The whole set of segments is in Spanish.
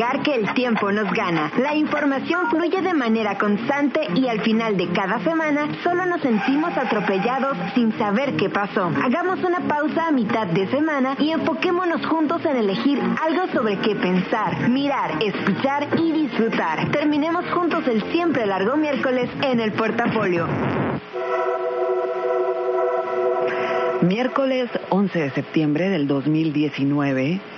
Que el tiempo nos gana. La información fluye de manera constante y al final de cada semana solo nos sentimos atropellados sin saber qué pasó. Hagamos una pausa a mitad de semana y enfoquémonos juntos en elegir algo sobre qué pensar, mirar, escuchar y disfrutar. Terminemos juntos el siempre largo miércoles en el portafolio. Miércoles 11 de septiembre del 2019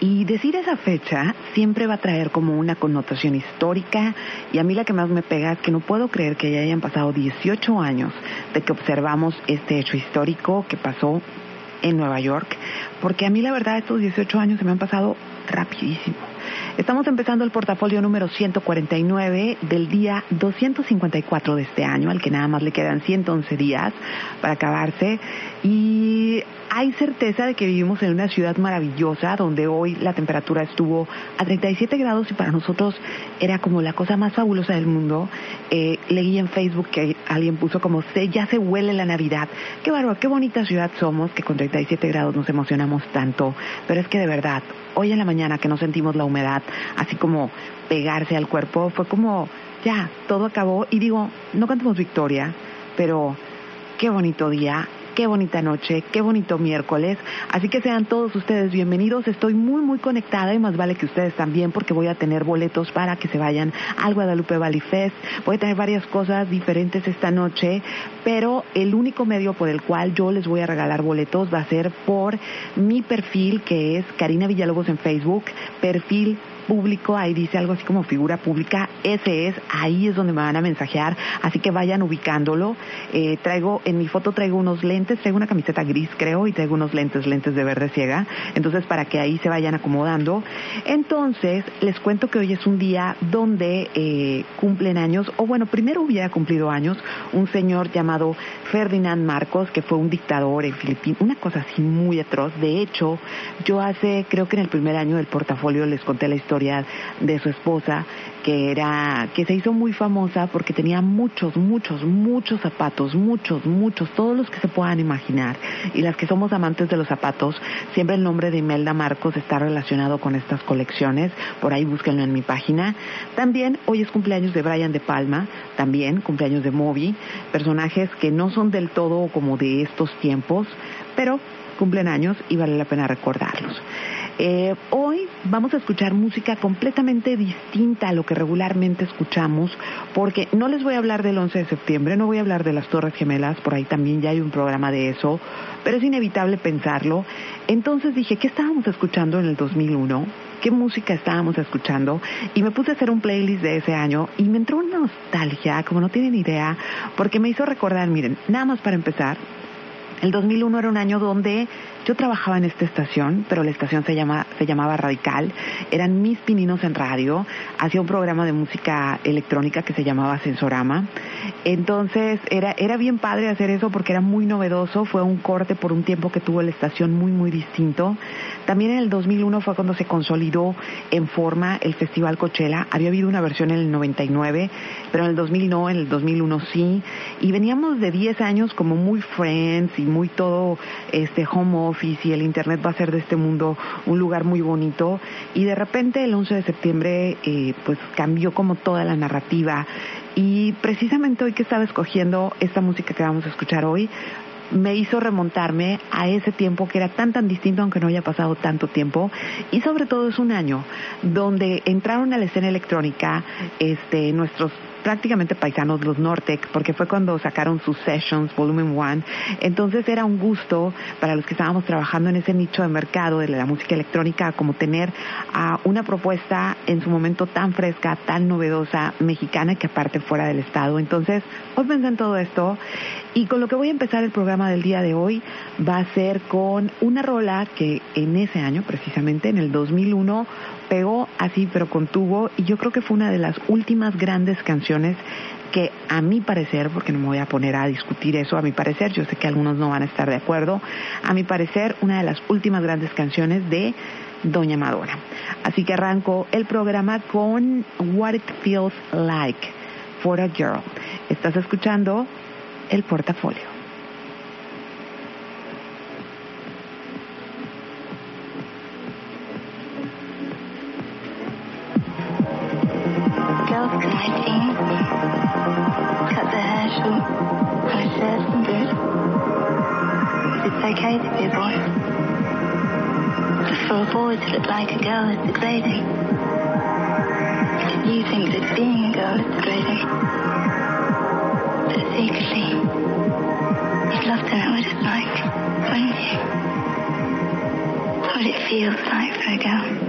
y decir esa fecha siempre va a traer como una connotación histórica y a mí la que más me pega es que no puedo creer que ya hayan pasado 18 años de que observamos este hecho histórico que pasó en Nueva York, porque a mí la verdad estos 18 años se me han pasado rapidísimo. Estamos empezando el portafolio número 149 del día 254 de este año, al que nada más le quedan 111 días para acabarse. Y hay certeza de que vivimos en una ciudad maravillosa donde hoy la temperatura estuvo a 37 grados y para nosotros era como la cosa más fabulosa del mundo. Eh, leí en Facebook que alguien puso como se, ya se huele la Navidad. Qué bárbaro, qué bonita ciudad somos que con 37 grados nos emocionamos tanto. Pero es que de verdad, hoy en la mañana que no sentimos la humedad, así como pegarse al cuerpo, fue como ya, todo acabó. Y digo, no cantamos victoria, pero qué bonito día, qué bonita noche, qué bonito miércoles. Así que sean todos ustedes bienvenidos. Estoy muy, muy conectada y más vale que ustedes también porque voy a tener boletos para que se vayan al Guadalupe Valley Fest. Voy a tener varias cosas diferentes esta noche, pero el único medio por el cual yo les voy a regalar boletos va a ser por mi perfil que es Karina Villalobos en Facebook, perfil público, ahí dice algo así como figura pública, ese es, ahí es donde me van a mensajear, así que vayan ubicándolo. Eh, traigo, en mi foto traigo unos lentes, traigo una camiseta gris creo y traigo unos lentes, lentes de verde ciega, entonces para que ahí se vayan acomodando. Entonces, les cuento que hoy es un día donde eh, cumplen años, o bueno, primero hubiera cumplido años, un señor llamado Ferdinand Marcos, que fue un dictador en Filipinas, una cosa así muy atroz. De hecho, yo hace, creo que en el primer año del portafolio les conté la historia de su esposa que era que se hizo muy famosa porque tenía muchos muchos muchos zapatos muchos muchos todos los que se puedan imaginar. Y las que somos amantes de los zapatos siempre el nombre de Imelda Marcos está relacionado con estas colecciones. Por ahí búsquenlo en mi página. También hoy es cumpleaños de Brian de Palma también cumpleaños de Moby personajes que no son del todo como de estos tiempos pero cumplen años y vale la pena recordarlos. Eh, hoy vamos a escuchar música completamente distinta a lo que regularmente escuchamos, porque no les voy a hablar del 11 de septiembre, no voy a hablar de las Torres Gemelas, por ahí también ya hay un programa de eso, pero es inevitable pensarlo. Entonces dije, ¿qué estábamos escuchando en el 2001? ¿Qué música estábamos escuchando? Y me puse a hacer un playlist de ese año y me entró una nostalgia, como no tienen idea, porque me hizo recordar, miren, nada más para empezar, el 2001 era un año donde yo trabajaba en esta estación, pero la estación se, llama, se llamaba Radical. Eran mis pininos en radio. Hacía un programa de música electrónica que se llamaba Sensorama. Entonces era, era bien padre hacer eso porque era muy novedoso. Fue un corte por un tiempo que tuvo la estación muy, muy distinto. También en el 2001 fue cuando se consolidó en forma el Festival Coachella. Había habido una versión en el 99, pero en el 2000 no, en el 2001 sí. Y veníamos de 10 años como muy friends y muy todo este home office y el internet va a ser de este mundo un lugar muy bonito. Y de repente el 11 de septiembre eh, pues cambió como toda la narrativa. Y precisamente hoy que estaba escogiendo esta música que vamos a escuchar hoy, me hizo remontarme a ese tiempo que era tan tan distinto aunque no haya pasado tanto tiempo. Y sobre todo es un año donde entraron a la escena electrónica este nuestros prácticamente paisanos los Nortec, porque fue cuando sacaron sus Sessions Volumen 1. Entonces era un gusto para los que estábamos trabajando en ese nicho de mercado de la música electrónica, como tener a una propuesta en su momento tan fresca, tan novedosa, mexicana, que aparte fuera del Estado. Entonces, hoy pensé en todo esto y con lo que voy a empezar el programa del día de hoy va a ser con una rola que en ese año, precisamente en el 2001, pegó así, pero contuvo, y yo creo que fue una de las últimas grandes canciones que a mi parecer, porque no me voy a poner a discutir eso, a mi parecer, yo sé que algunos no van a estar de acuerdo, a mi parecer, una de las últimas grandes canciones de Doña Madonna. Así que arranco el programa con What It Feels Like for a Girl. Estás escuchando el portafolio. Look like a girl is degrading. You think that being a girl is degrading. But secretly, you'd love to know what it's like, wouldn't you? What it feels like for a girl.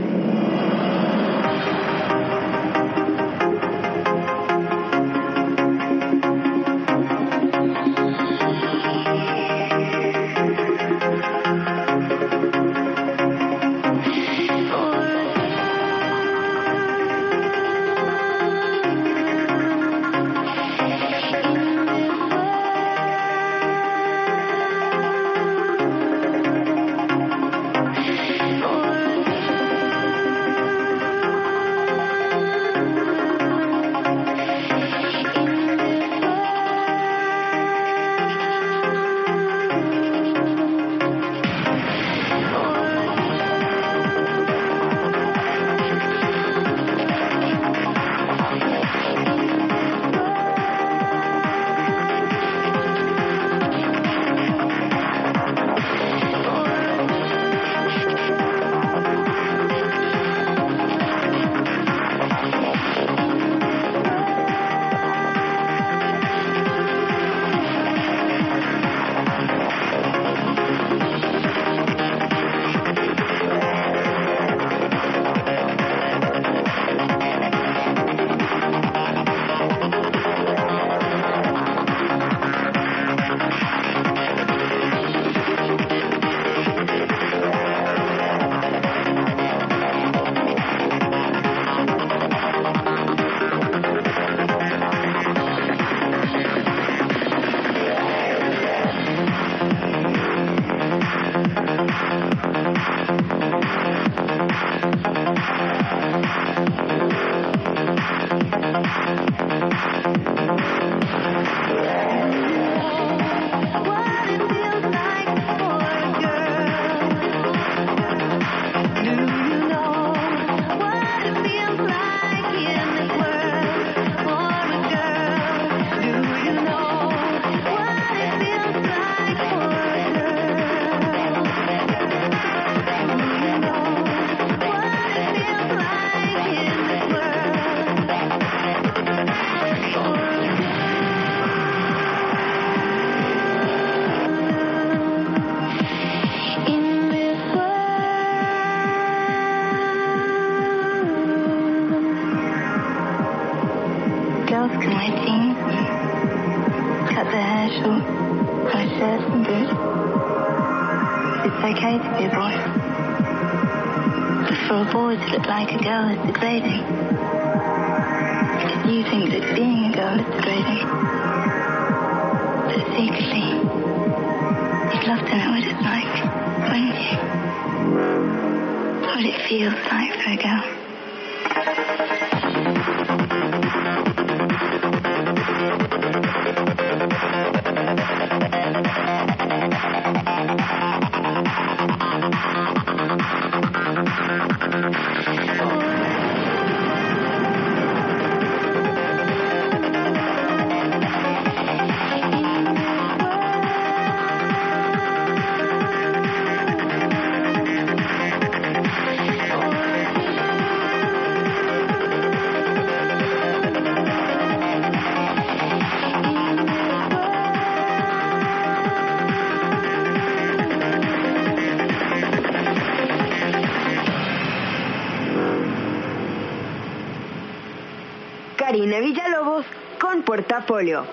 Portafolio.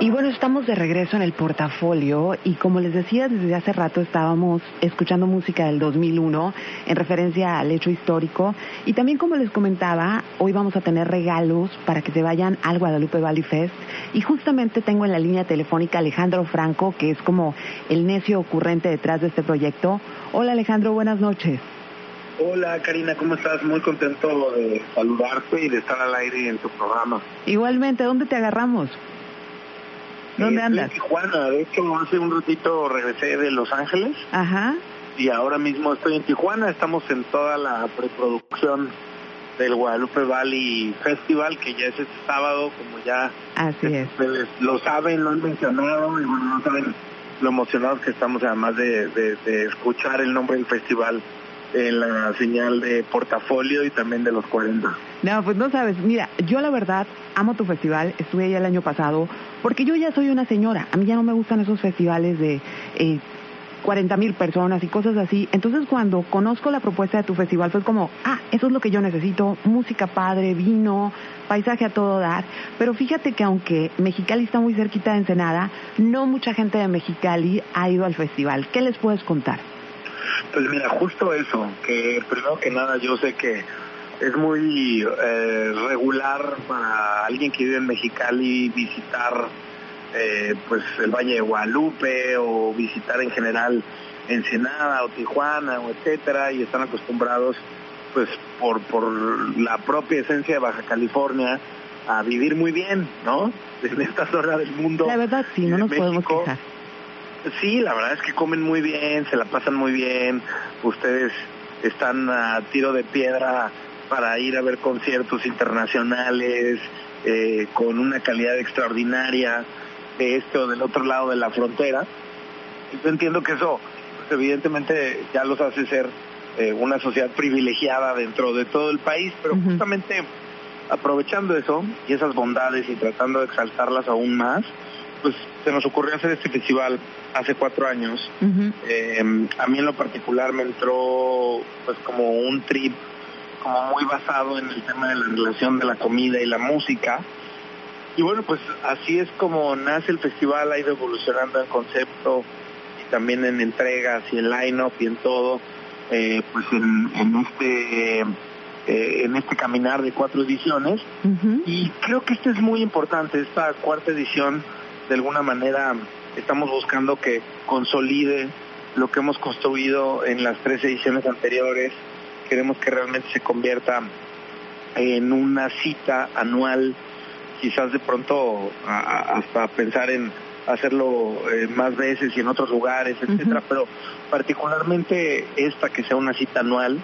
Y bueno, estamos de regreso en el portafolio y como les decía desde hace rato estábamos escuchando música del 2001 en referencia al hecho histórico y también como les comentaba, hoy vamos a tener regalos para que se vayan al Guadalupe Valley Fest y justamente tengo en la línea telefónica Alejandro Franco, que es como el necio ocurrente detrás de este proyecto. Hola Alejandro, buenas noches. Hola Karina, ¿cómo estás? Muy contento de saludarte y de estar al aire en tu programa. Igualmente, ¿dónde te agarramos? ¿Dónde Eh, andas? En Tijuana, de hecho hace un ratito regresé de Los Ángeles Ajá. y ahora mismo estoy en Tijuana. Estamos en toda la preproducción del Guadalupe Valley Festival, que ya es este sábado, como ya Así es. ustedes lo saben, lo han mencionado y bueno, no saben lo emocionados que estamos además de, de- de escuchar el nombre del festival en la señal de portafolio y también de los 40. No, pues no sabes. Mira, yo la verdad amo tu festival. Estuve allá el año pasado porque yo ya soy una señora. A mí ya no me gustan esos festivales de eh, 40 mil personas y cosas así. Entonces cuando conozco la propuesta de tu festival fue como, ah, eso es lo que yo necesito. Música padre, vino, paisaje a todo dar. Pero fíjate que aunque Mexicali está muy cerquita de Ensenada, no mucha gente de Mexicali ha ido al festival. ¿Qué les puedes contar? Pues mira, justo eso, que primero que nada yo sé que es muy eh, regular para alguien que vive en Mexicali visitar eh, pues el Valle de Guadalupe o visitar en general Ensenada o Tijuana o etcétera y están acostumbrados pues por por la propia esencia de Baja California a vivir muy bien, ¿no? En esta zona del mundo. La verdad, sí, no nos podemos México. quejar. Sí, la verdad es que comen muy bien, se la pasan muy bien. Ustedes están a tiro de piedra para ir a ver conciertos internacionales eh, con una calidad extraordinaria de este o del otro lado de la frontera. Yo entiendo que eso, pues, evidentemente, ya los hace ser eh, una sociedad privilegiada dentro de todo el país, pero justamente aprovechando eso y esas bondades y tratando de exaltarlas aún más, pues se nos ocurrió hacer este festival hace cuatro años. Eh, a mí en lo particular me entró pues como un trip como muy basado en el tema de la relación de la comida y la música. Y bueno, pues así es como nace el festival, ha ido evolucionando en concepto y también en entregas y en line-up y en todo, eh, pues en, en este eh, en este caminar de cuatro ediciones. Y creo que esto es muy importante, esta cuarta edición, de alguna manera estamos buscando que consolide lo que hemos construido en las tres ediciones anteriores. Queremos que realmente se convierta en una cita anual, quizás de pronto hasta pensar en hacerlo eh, más veces y en otros lugares, etcétera, pero particularmente esta que sea una cita anual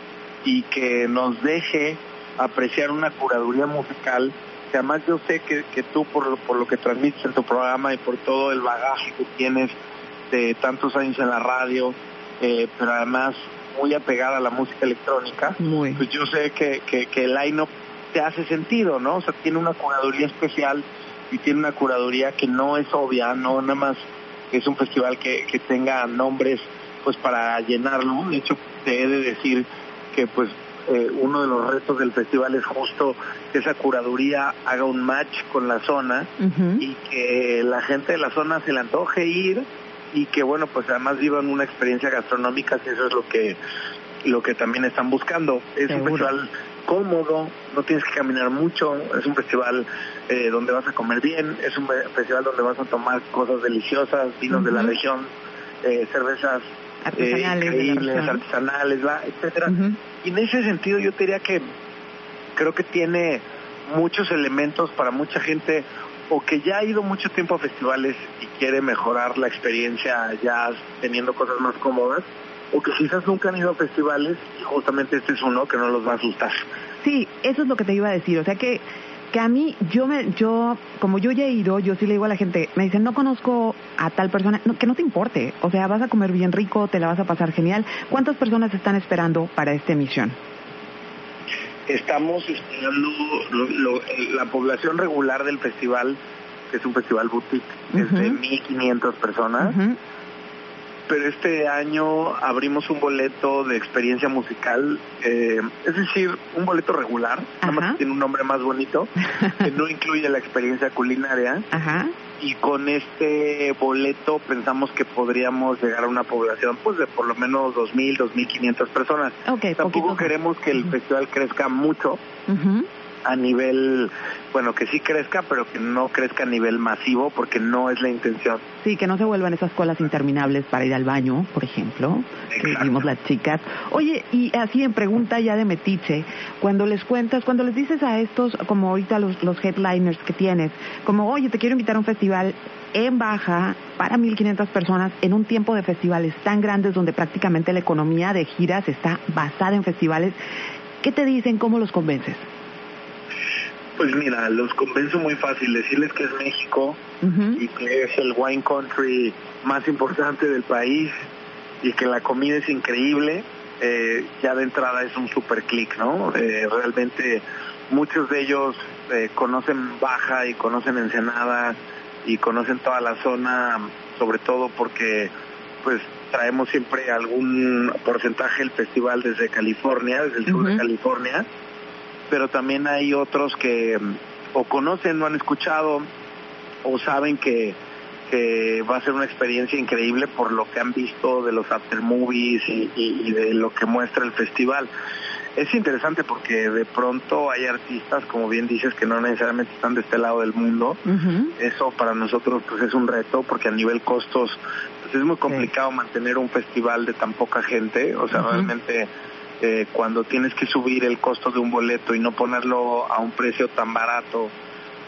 y que nos deje apreciar una curaduría musical que además yo sé que, que tú por lo, por lo que transmites en tu programa y por todo el bagaje que tienes de tantos años en la radio, eh, pero además muy apegada a la música electrónica, Muy. pues yo sé que, que, que el line-up te hace sentido, ¿no? O sea, tiene una curaduría especial y tiene una curaduría que no es obvia, no nada más es un festival que, que tenga nombres pues para llenarlo. De hecho, te he de decir que pues eh, uno de los retos del festival es justo que esa curaduría haga un match con la zona y que la gente de la zona se le antoje ir y que bueno pues además vivan una experiencia gastronómica que eso es lo que lo que también están buscando. Es un festival cómodo no tienes que caminar mucho es un festival eh, donde vas a comer bien es un fe- festival donde vas a tomar cosas deliciosas vinos de la región eh, cervezas eh, Artesanales la increíbles artesanales va, etcétera. Y en ese sentido yo te diría que creo que tiene muchos elementos para mucha gente o que ya ha ido mucho tiempo a festivales y quiere mejorar la experiencia ya teniendo cosas más cómodas, o que quizás nunca han ido a festivales y justamente este es uno que no los va a asustar. Sí, eso es lo que te iba a decir. O sea que, que a mí, yo me, yo, como yo ya he ido, yo sí le digo a la gente, me dicen, no conozco a tal persona, no, que no te importe. O sea, vas a comer bien rico, te la vas a pasar genial. ¿Cuántas personas están esperando para esta emisión? Estamos esperando lo- lo- la población regular del festival, que es un festival boutique, es de Ujú. 1.500 personas. Pero este año abrimos un boleto de experiencia musical, eh, es decir, un boleto regular, nada más que tiene un nombre más bonito, que no incluye la experiencia culinaria. Ajá. Y con este boleto pensamos que podríamos llegar a una población pues de por lo menos 2.000, 2.500 personas. Ok, Tampoco poquito. queremos que el festival crezca mucho Ujú. A nivel, bueno, que sí crezca, pero que no crezca a nivel masivo porque no es la intención. Sí, que no se vuelvan esas colas interminables para ir al baño, por ejemplo, que vimos las chicas. Oye, y así en pregunta ya de metiche, cuando les cuentas, cuando les dices a estos, como ahorita los, los headliners que tienes, como, oye, te quiero invitar a un festival en baja para 1.500 personas en un tiempo de festivales tan grandes donde prácticamente la economía de giras está basada en festivales, ¿qué te dicen? ¿Cómo los convences? Pues mira, los convenzo muy fácil, decirles que es México y que es el wine country más importante del país y que la comida es increíble, eh, ya de entrada es un super click, ¿no? Eh, realmente muchos de ellos eh, conocen Baja y conocen Ensenada y conocen toda la zona, sobre todo porque pues traemos siempre algún porcentaje del festival desde California, desde el sur de. California, pero también hay otros que mm, o conocen, no han escuchado, o saben que, que va a ser una experiencia increíble por lo que han visto de los after movies y, y- y de lo que muestra el festival. Es interesante porque de pronto hay artistas, como bien dices, que no necesariamente están de este lado del mundo. Eso para nosotros pues es un reto porque a nivel costos pues es muy complicado mantener un festival de tan poca gente. O sea, realmente eh, cuando tienes que subir el costo de un boleto y no ponerlo a un precio tan barato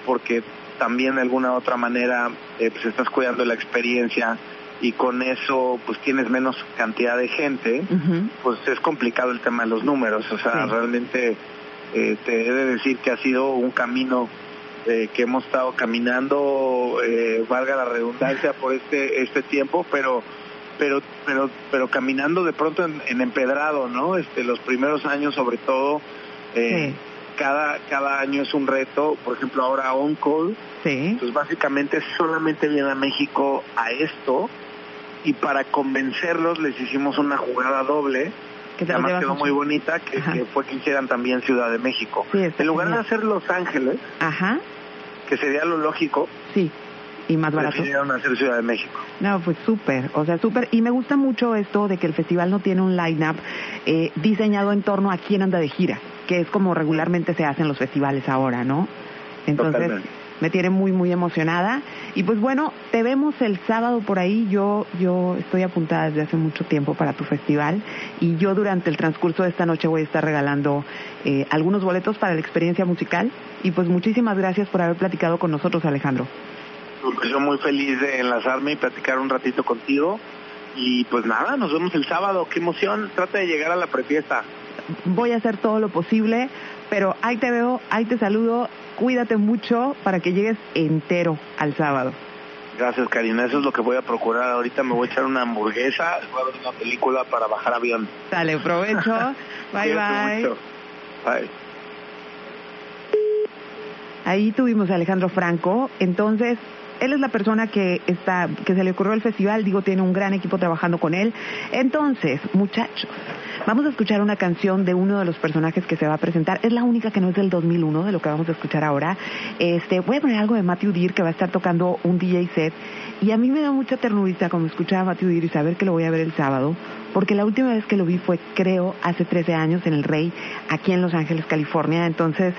porque también de alguna otra manera eh, pues estás cuidando la experiencia y con eso pues tienes menos cantidad de gente, pues es complicado el tema de los números. O sea, Sí. realmente eh, te he de decir que ha sido un camino eh, que hemos estado caminando, eh, valga la redundancia, por este este tiempo, pero pero pero pero caminando de pronto en, en empedrado, ¿no? Este los primeros años sobre todo eh, Sí. cada cada año es un reto, por ejemplo ahora On Call, Sí. pues básicamente solamente viene a México a esto y para convencerlos les hicimos una jugada doble Que además quedó muy bonita, que, fue que hicieran también Ciudad de México. Sí, en lugar de hacer Los Ángeles, Ajá. que sería lo lógico, Sí. Y más barato. decidieron hacer Ciudad de México. No, pues súper, o sea, súper. Y me gusta mucho esto de que el festival no tiene un line-up eh, diseñado en torno a quién anda de gira, que es como regularmente se hacen los festivales ahora, ¿no? Entonces, Totalmente. me tiene muy, muy emocionada. Y pues bueno, te vemos el sábado por ahí. Yo, yo estoy apuntada desde hace mucho tiempo para tu festival y yo durante el transcurso de esta noche voy a estar regalando eh, algunos boletos para la experiencia musical. Y pues muchísimas gracias por haber platicado con nosotros, Alejandro. Pues yo muy feliz de enlazarme y platicar un ratito contigo. Y pues nada, nos vemos el sábado. Qué emoción. Trata de llegar a la prefiesta. voy a hacer todo lo posible, pero ahí te veo, ahí te saludo, cuídate mucho para que llegues entero al sábado. Gracias, Karina. Eso es lo que voy a procurar. Ahorita me voy a echar una hamburguesa, voy a ver una película para bajar avión. Dale, provecho, bye bye. mucho. Bye. Ahí tuvimos a Alejandro Franco, entonces él es la persona que está, que se le ocurrió el festival, digo, tiene un gran equipo trabajando con él. Entonces, muchachos, vamos a escuchar una canción de uno de los personajes que se va a presentar. Es la única que no es del 2001, de lo que vamos a escuchar ahora. Este, voy a poner algo de Matthew Deer que va a estar tocando un DJ set. Y a mí me da mucha ternurita como escuchar a Matthew Deer y saber que lo voy a ver el sábado, porque la última vez que lo vi fue, creo, hace 13 años en el Rey, aquí en Los Ángeles, California. Entonces,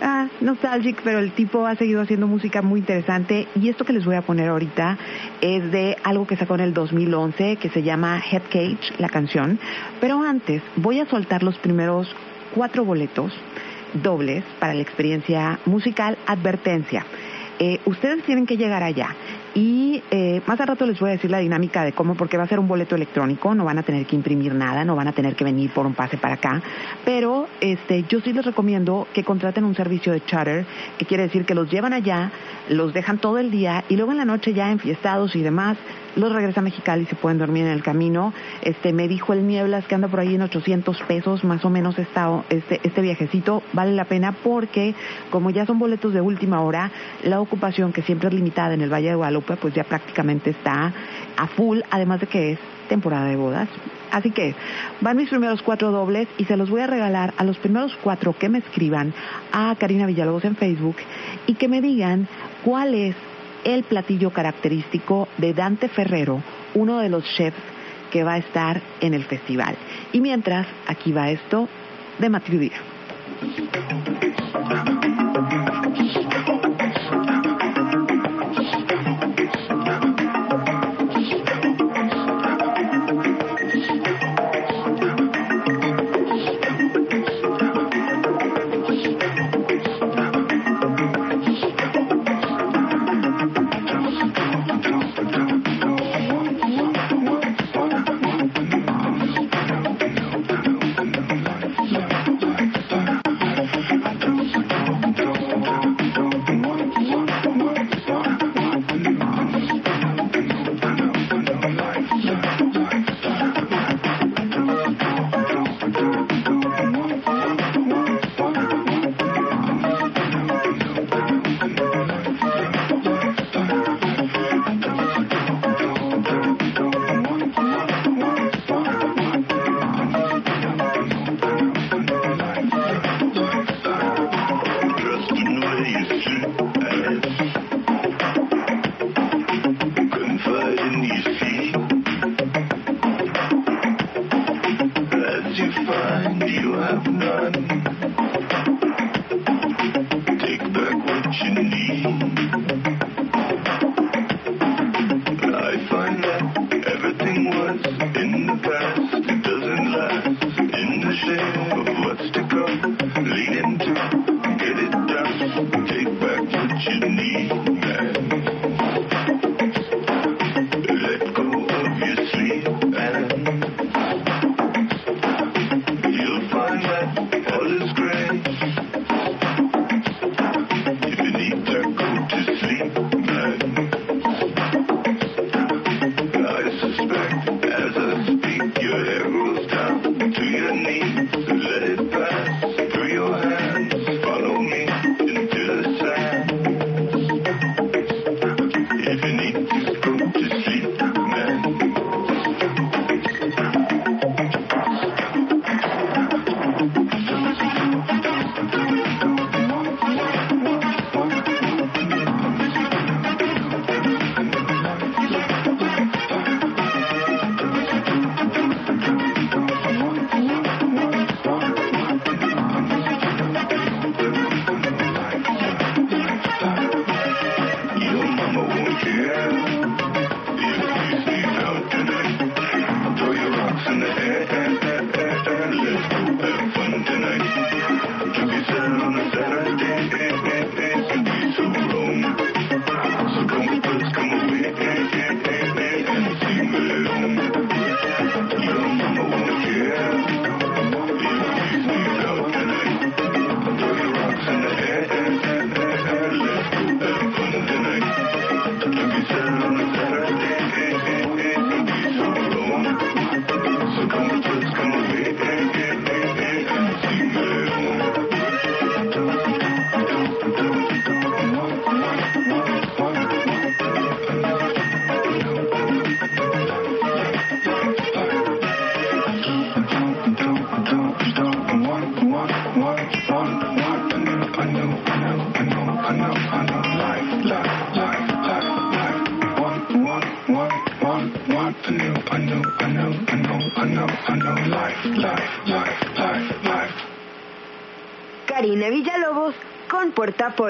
ah, nostalgic, pero el tipo ha seguido haciendo música muy interesante y esto que les voy a poner ahorita es de algo que sacó en el 2011 que se llama Head Cage, la canción. Pero antes voy a soltar los primeros cuatro boletos dobles para la experiencia musical Advertencia. Eh, ustedes tienen que llegar allá y eh, más al rato les voy a decir la dinámica de cómo, porque va a ser un boleto electrónico, no van a tener que imprimir nada, no van a tener que venir por un pase para acá, pero este, yo sí les recomiendo que contraten un servicio de charter, que quiere decir que los llevan allá, los dejan todo el día y luego en la noche ya enfiestados y demás, los regresa a Mexicali se pueden dormir en el camino. Este, me dijo el Nieblas que anda por ahí en 800 pesos, más o menos está, este, este viajecito. Vale la pena porque, como ya son boletos de última hora, la ocupación que siempre es limitada en el Valle de Guadalupe, pues ya prácticamente está a full, además de que es temporada de bodas. Así que van mis primeros cuatro dobles y se los voy a regalar a los primeros cuatro que me escriban a Karina Villalobos en Facebook y que me digan cuál es el platillo característico de Dante Ferrero, uno de los chefs que va a estar en el festival. Y mientras, aquí va esto de Matilde.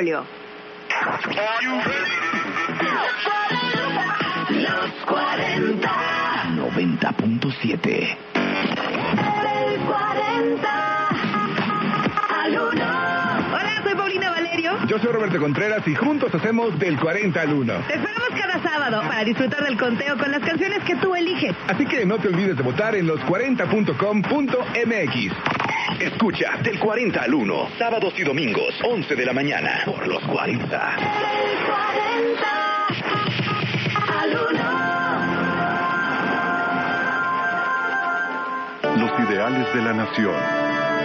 Portafolio. Los 40. 90.7. El 40 al 1. Hola, soy Paulina Valerio. Yo soy Roberto Contreras y juntos hacemos del 40 al 1. Te esperamos cada sábado para disfrutar del conteo con las canciones que tú eliges. Así que no te olvides de votar en los40.com.mx. Escucha del 40 al 1, sábados y domingos, 11 de la mañana, por los 40. Los ideales de la nación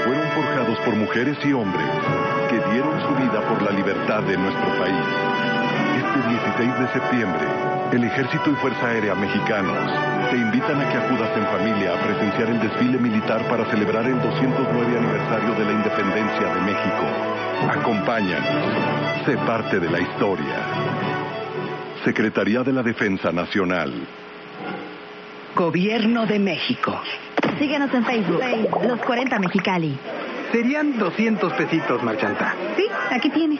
fueron forjados por mujeres y hombres que dieron su vida por la libertad de nuestro país. Este 16 de septiembre, el Ejército y Fuerza Aérea Mexicanos te invitan a que acudas en familia a presenciar el desfile militar para celebrar el 209 aniversario de la independencia de México. Acompáñanos. Sé parte de la historia. Secretaría de la Defensa Nacional. Gobierno de México. Síguenos en Facebook, Los 40 Mexicali. Serían 200 pesitos, Marchanta. Sí, aquí tiene.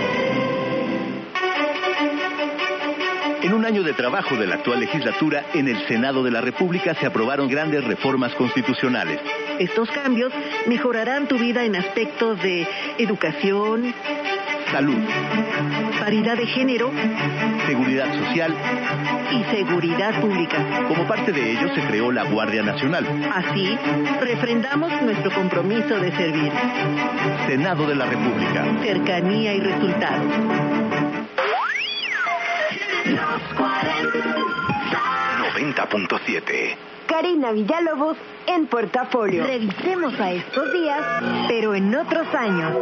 En un año de trabajo de la actual legislatura, en el Senado de la República se aprobaron grandes reformas constitucionales. Estos cambios mejorarán tu vida en aspectos de educación, Salud, paridad de género seguridad social. y seguridad pública. Como parte de ello se creó la Guardia Nacional. Así, refrendamos nuestro compromiso de servir. Senado de la República. Cercanía y resultados. 90.7. Karina Villalobos en portafolio. Revisemos a estos días, pero en otros años.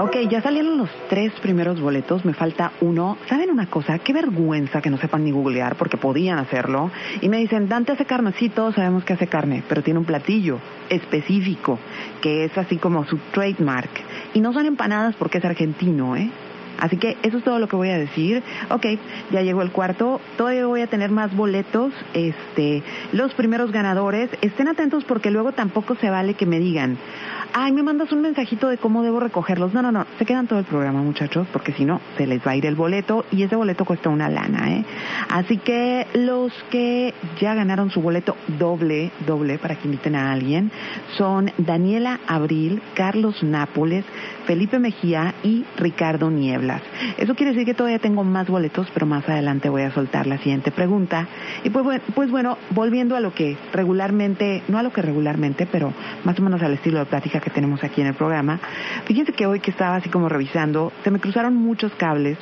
Ok, ya salieron los tres primeros boletos, me falta uno. ¿Saben una cosa? Qué vergüenza que no sepan ni googlear, porque podían hacerlo. Y me dicen, Dante hace carne, sí, todos sabemos que hace carne, pero tiene un platillo específico, que es así como su trademark. Y no son empanadas porque es argentino, ¿eh? Así que eso es todo lo que voy a decir. Ok, ya llegó el cuarto. Todavía voy a tener más boletos. Este, los primeros ganadores, estén atentos porque luego tampoco se vale que me digan, ay, me mandas un mensajito de cómo debo recogerlos. No, no, no, se quedan todo el programa, muchachos, porque si no, se les va a ir el boleto y ese boleto cuesta una lana, ¿eh? Así que los que ya ganaron su boleto doble, doble, para que inviten a alguien, son Daniela Abril, Carlos Nápoles, Felipe Mejía y Ricardo Nieblas. Eso quiere decir que todavía tengo más boletos, pero más adelante voy a soltar la siguiente pregunta. Y pues, pues bueno, volviendo a lo que regularmente, no a lo que regularmente, pero más o menos al estilo de plática que tenemos aquí en el programa, fíjense que hoy que estaba así como revisando, se me cruzaron muchos cables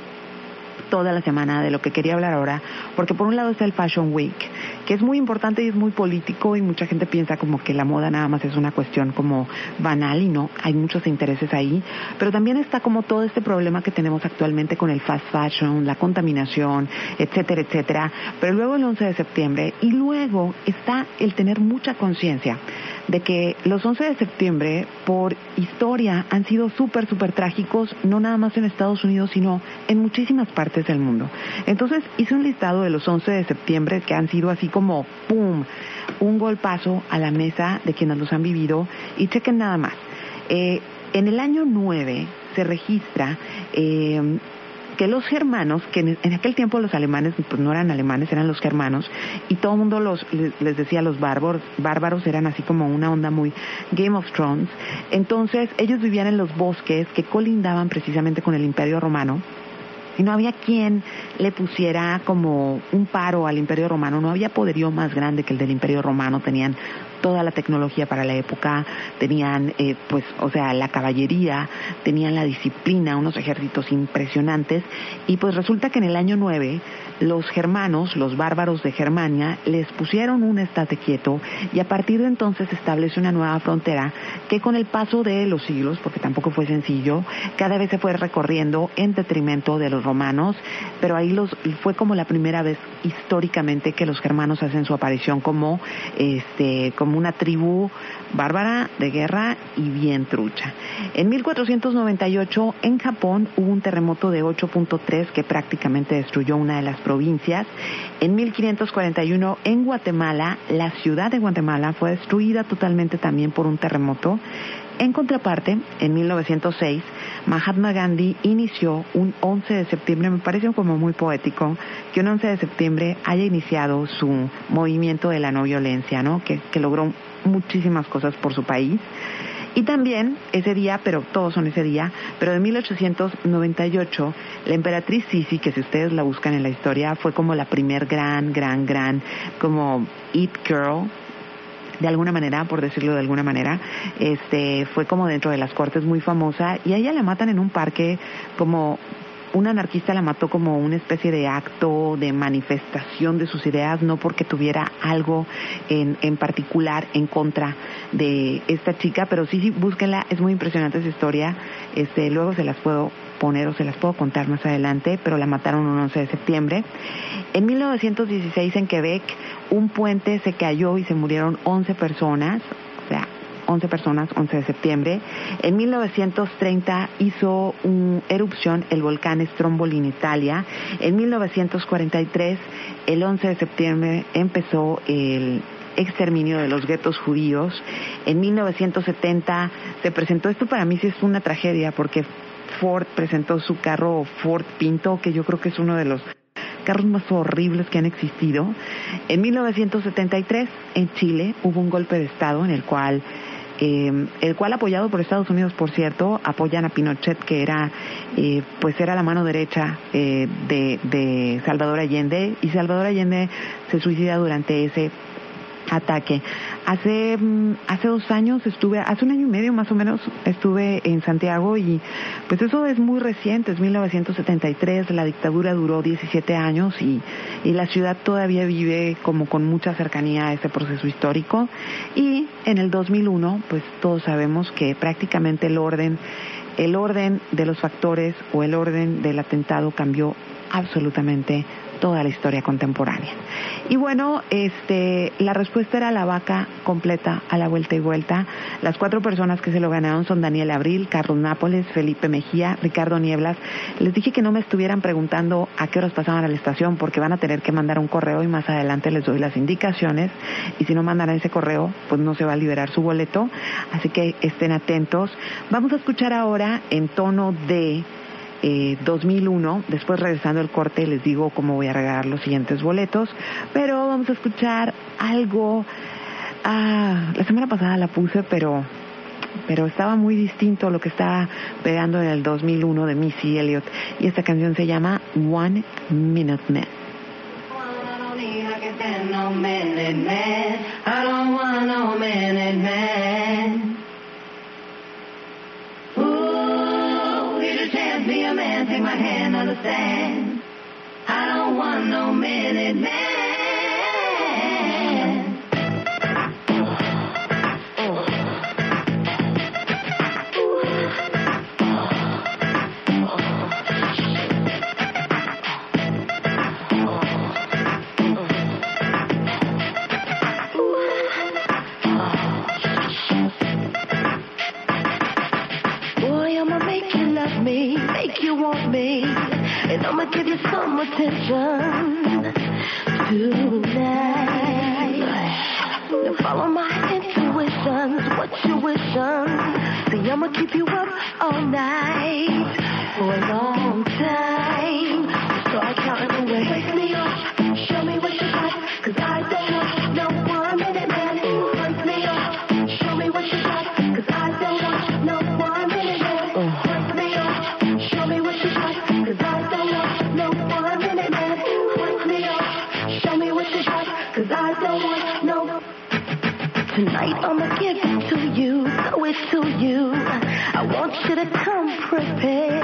toda la semana de lo que quería hablar ahora, porque por un lado está el Fashion Week, que es muy importante y es muy político y mucha gente piensa como que la moda nada más es una cuestión como banal y no, hay muchos intereses ahí, pero también está como todo este problema que tenemos actualmente con el fast fashion, la contaminación, etcétera, etcétera, pero luego el 11 de septiembre y luego está el tener mucha conciencia de que los 11 de septiembre por historia han sido súper, súper trágicos, no nada más en Estados Unidos, sino en muchísimas partes del mundo. Entonces hice un listado de los 11 de septiembre que han sido así como, ¡pum!, un golpazo a la mesa de quienes los han vivido y chequen nada más. Eh, en el año 9 se registra eh, que los germanos, que en, aquel tiempo los alemanes pues no eran alemanes, eran los germanos, y todo el mundo los, les, les decía los bárbaros, bárbaros eran así como una onda muy Game of Thrones. Entonces ellos vivían en los bosques que colindaban precisamente con el Imperio Romano. Y no había quien le pusiera como un paro al Imperio Romano, no había poderío más grande que el del Imperio Romano, tenían toda la tecnología para la época, tenían eh, pues, o sea, la caballería, tenían la disciplina, unos ejércitos impresionantes, y pues resulta que en el año 9 los germanos, los bárbaros de Germania, les pusieron un estate quieto y a partir de entonces se establece una nueva frontera que con el paso de los siglos, porque tampoco fue sencillo, cada vez se fue recorriendo en detrimento de los romanos, pero ahí los fue como la primera vez históricamente que los germanos hacen su aparición como este como una tribu bárbara de guerra y bien trucha. En 1498 en Japón hubo un terremoto de 8.3 que prácticamente destruyó una de las provincias. En 1541 en Guatemala, la ciudad de Guatemala fue destruida totalmente también por un terremoto. En contraparte, en 1906, Mahatma Gandhi inició un 11 de septiembre, me parece como muy poético, que un 11 de septiembre haya iniciado su movimiento de la no violencia, ¿no? Que, que logró muchísimas cosas por su país. Y también ese día, pero todos son ese día, pero de 1898, la emperatriz Sisi, que si ustedes la buscan en la historia, fue como la primer gran, gran, gran, como Eat Girl, de alguna manera, por decirlo de alguna manera, este, fue como dentro de las cortes muy famosa y ella la matan en un parque como un anarquista la mató como una especie de acto de manifestación de sus ideas, no porque tuviera algo en, en particular en contra de esta chica, pero sí, sí, búsquenla, es muy impresionante esa historia, este, luego se las puedo poner o se las puedo contar más adelante, pero la mataron un 11 de septiembre. En 1916 en Quebec un puente se cayó y se murieron 11 personas, o sea, 11 personas, 11 de septiembre. En 1930 hizo una erupción el volcán Stromboli en Italia. En 1943, el 11 de septiembre, empezó el exterminio de los guetos judíos. En 1970 se presentó, esto para mí sí es una tragedia porque Ford presentó su carro Ford Pinto, que yo creo que es uno de los carros más horribles que han existido. En 1973, en Chile, hubo un golpe de Estado en el cual eh, el cual apoyado por Estados Unidos, por cierto, apoyan a Pinochet, que era, eh, pues era la mano derecha eh, de, de Salvador Allende, y Salvador Allende se suicida durante ese ataque. Hace, mm, hace dos años estuve, hace un año y medio más o menos, estuve en Santiago y pues eso es muy reciente, es 1973, la dictadura duró 17 años y, y la ciudad todavía vive como con mucha cercanía a ese proceso histórico. Y en el 2001 pues todos sabemos que prácticamente el orden el orden de los factores o el orden del atentado cambió absolutamente toda la historia contemporánea. Y bueno, este, la respuesta era la vaca completa a la vuelta y vuelta. Las cuatro personas que se lo ganaron son Daniel Abril, Carlos Nápoles, Felipe Mejía, Ricardo Nieblas. Les dije que no me estuvieran preguntando a qué horas pasaban a la estación porque van a tener que mandar un correo y más adelante les doy las indicaciones. Y si no mandan ese correo, pues no se va a liberar su boleto. Así que estén atentos. Vamos a escuchar ahora en tono de 2001. Eh, Después, regresando al corte, les digo cómo voy a regalar los siguientes boletos. Pero vamos a escuchar algo. Ah, la semana pasada la puse, pero pero estaba muy distinto a lo que estaba pegando en el 2001 de Missy Elliott. Y esta canción se llama One minute man. Be a man, take my hand, understand. I don't want no minute man. I'ma give you some attention tonight. Now follow my intuitions, what you wishing. See, I'ma keep you up all night for a long time. Start counting away. Wake me up, I want you to come prepared.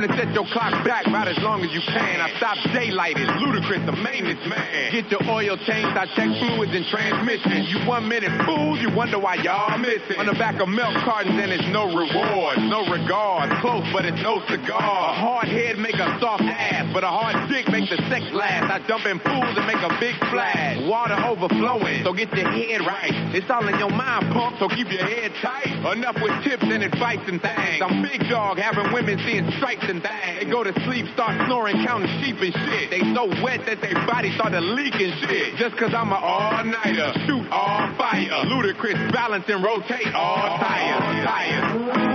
Time to set your clock back about as long as you can. I stop daylight, it's ludicrous, the maintenance man. Get your oil changed, I check fluids and transmission. You one minute fools, you wonder why y'all missing. On the back of milk cartons and it's no reward, no regard. Close, but it's no cigar. A hard head make a soft ass, but a hard dick make the sex last. I jump in pools and make a big splash. Water overflowing, so get your head right. It's all in your mind, punk, so keep your head tight. Enough with tips and advice and things. I'm big dog, having women seeing stripes and. They go to sleep, start snoring, counting sheep and shit. They so wet that their body started leaking shit. Just cause I'm an all-nighter, shoot all fire. Ludicrous, balance and rotate all tires. Tires.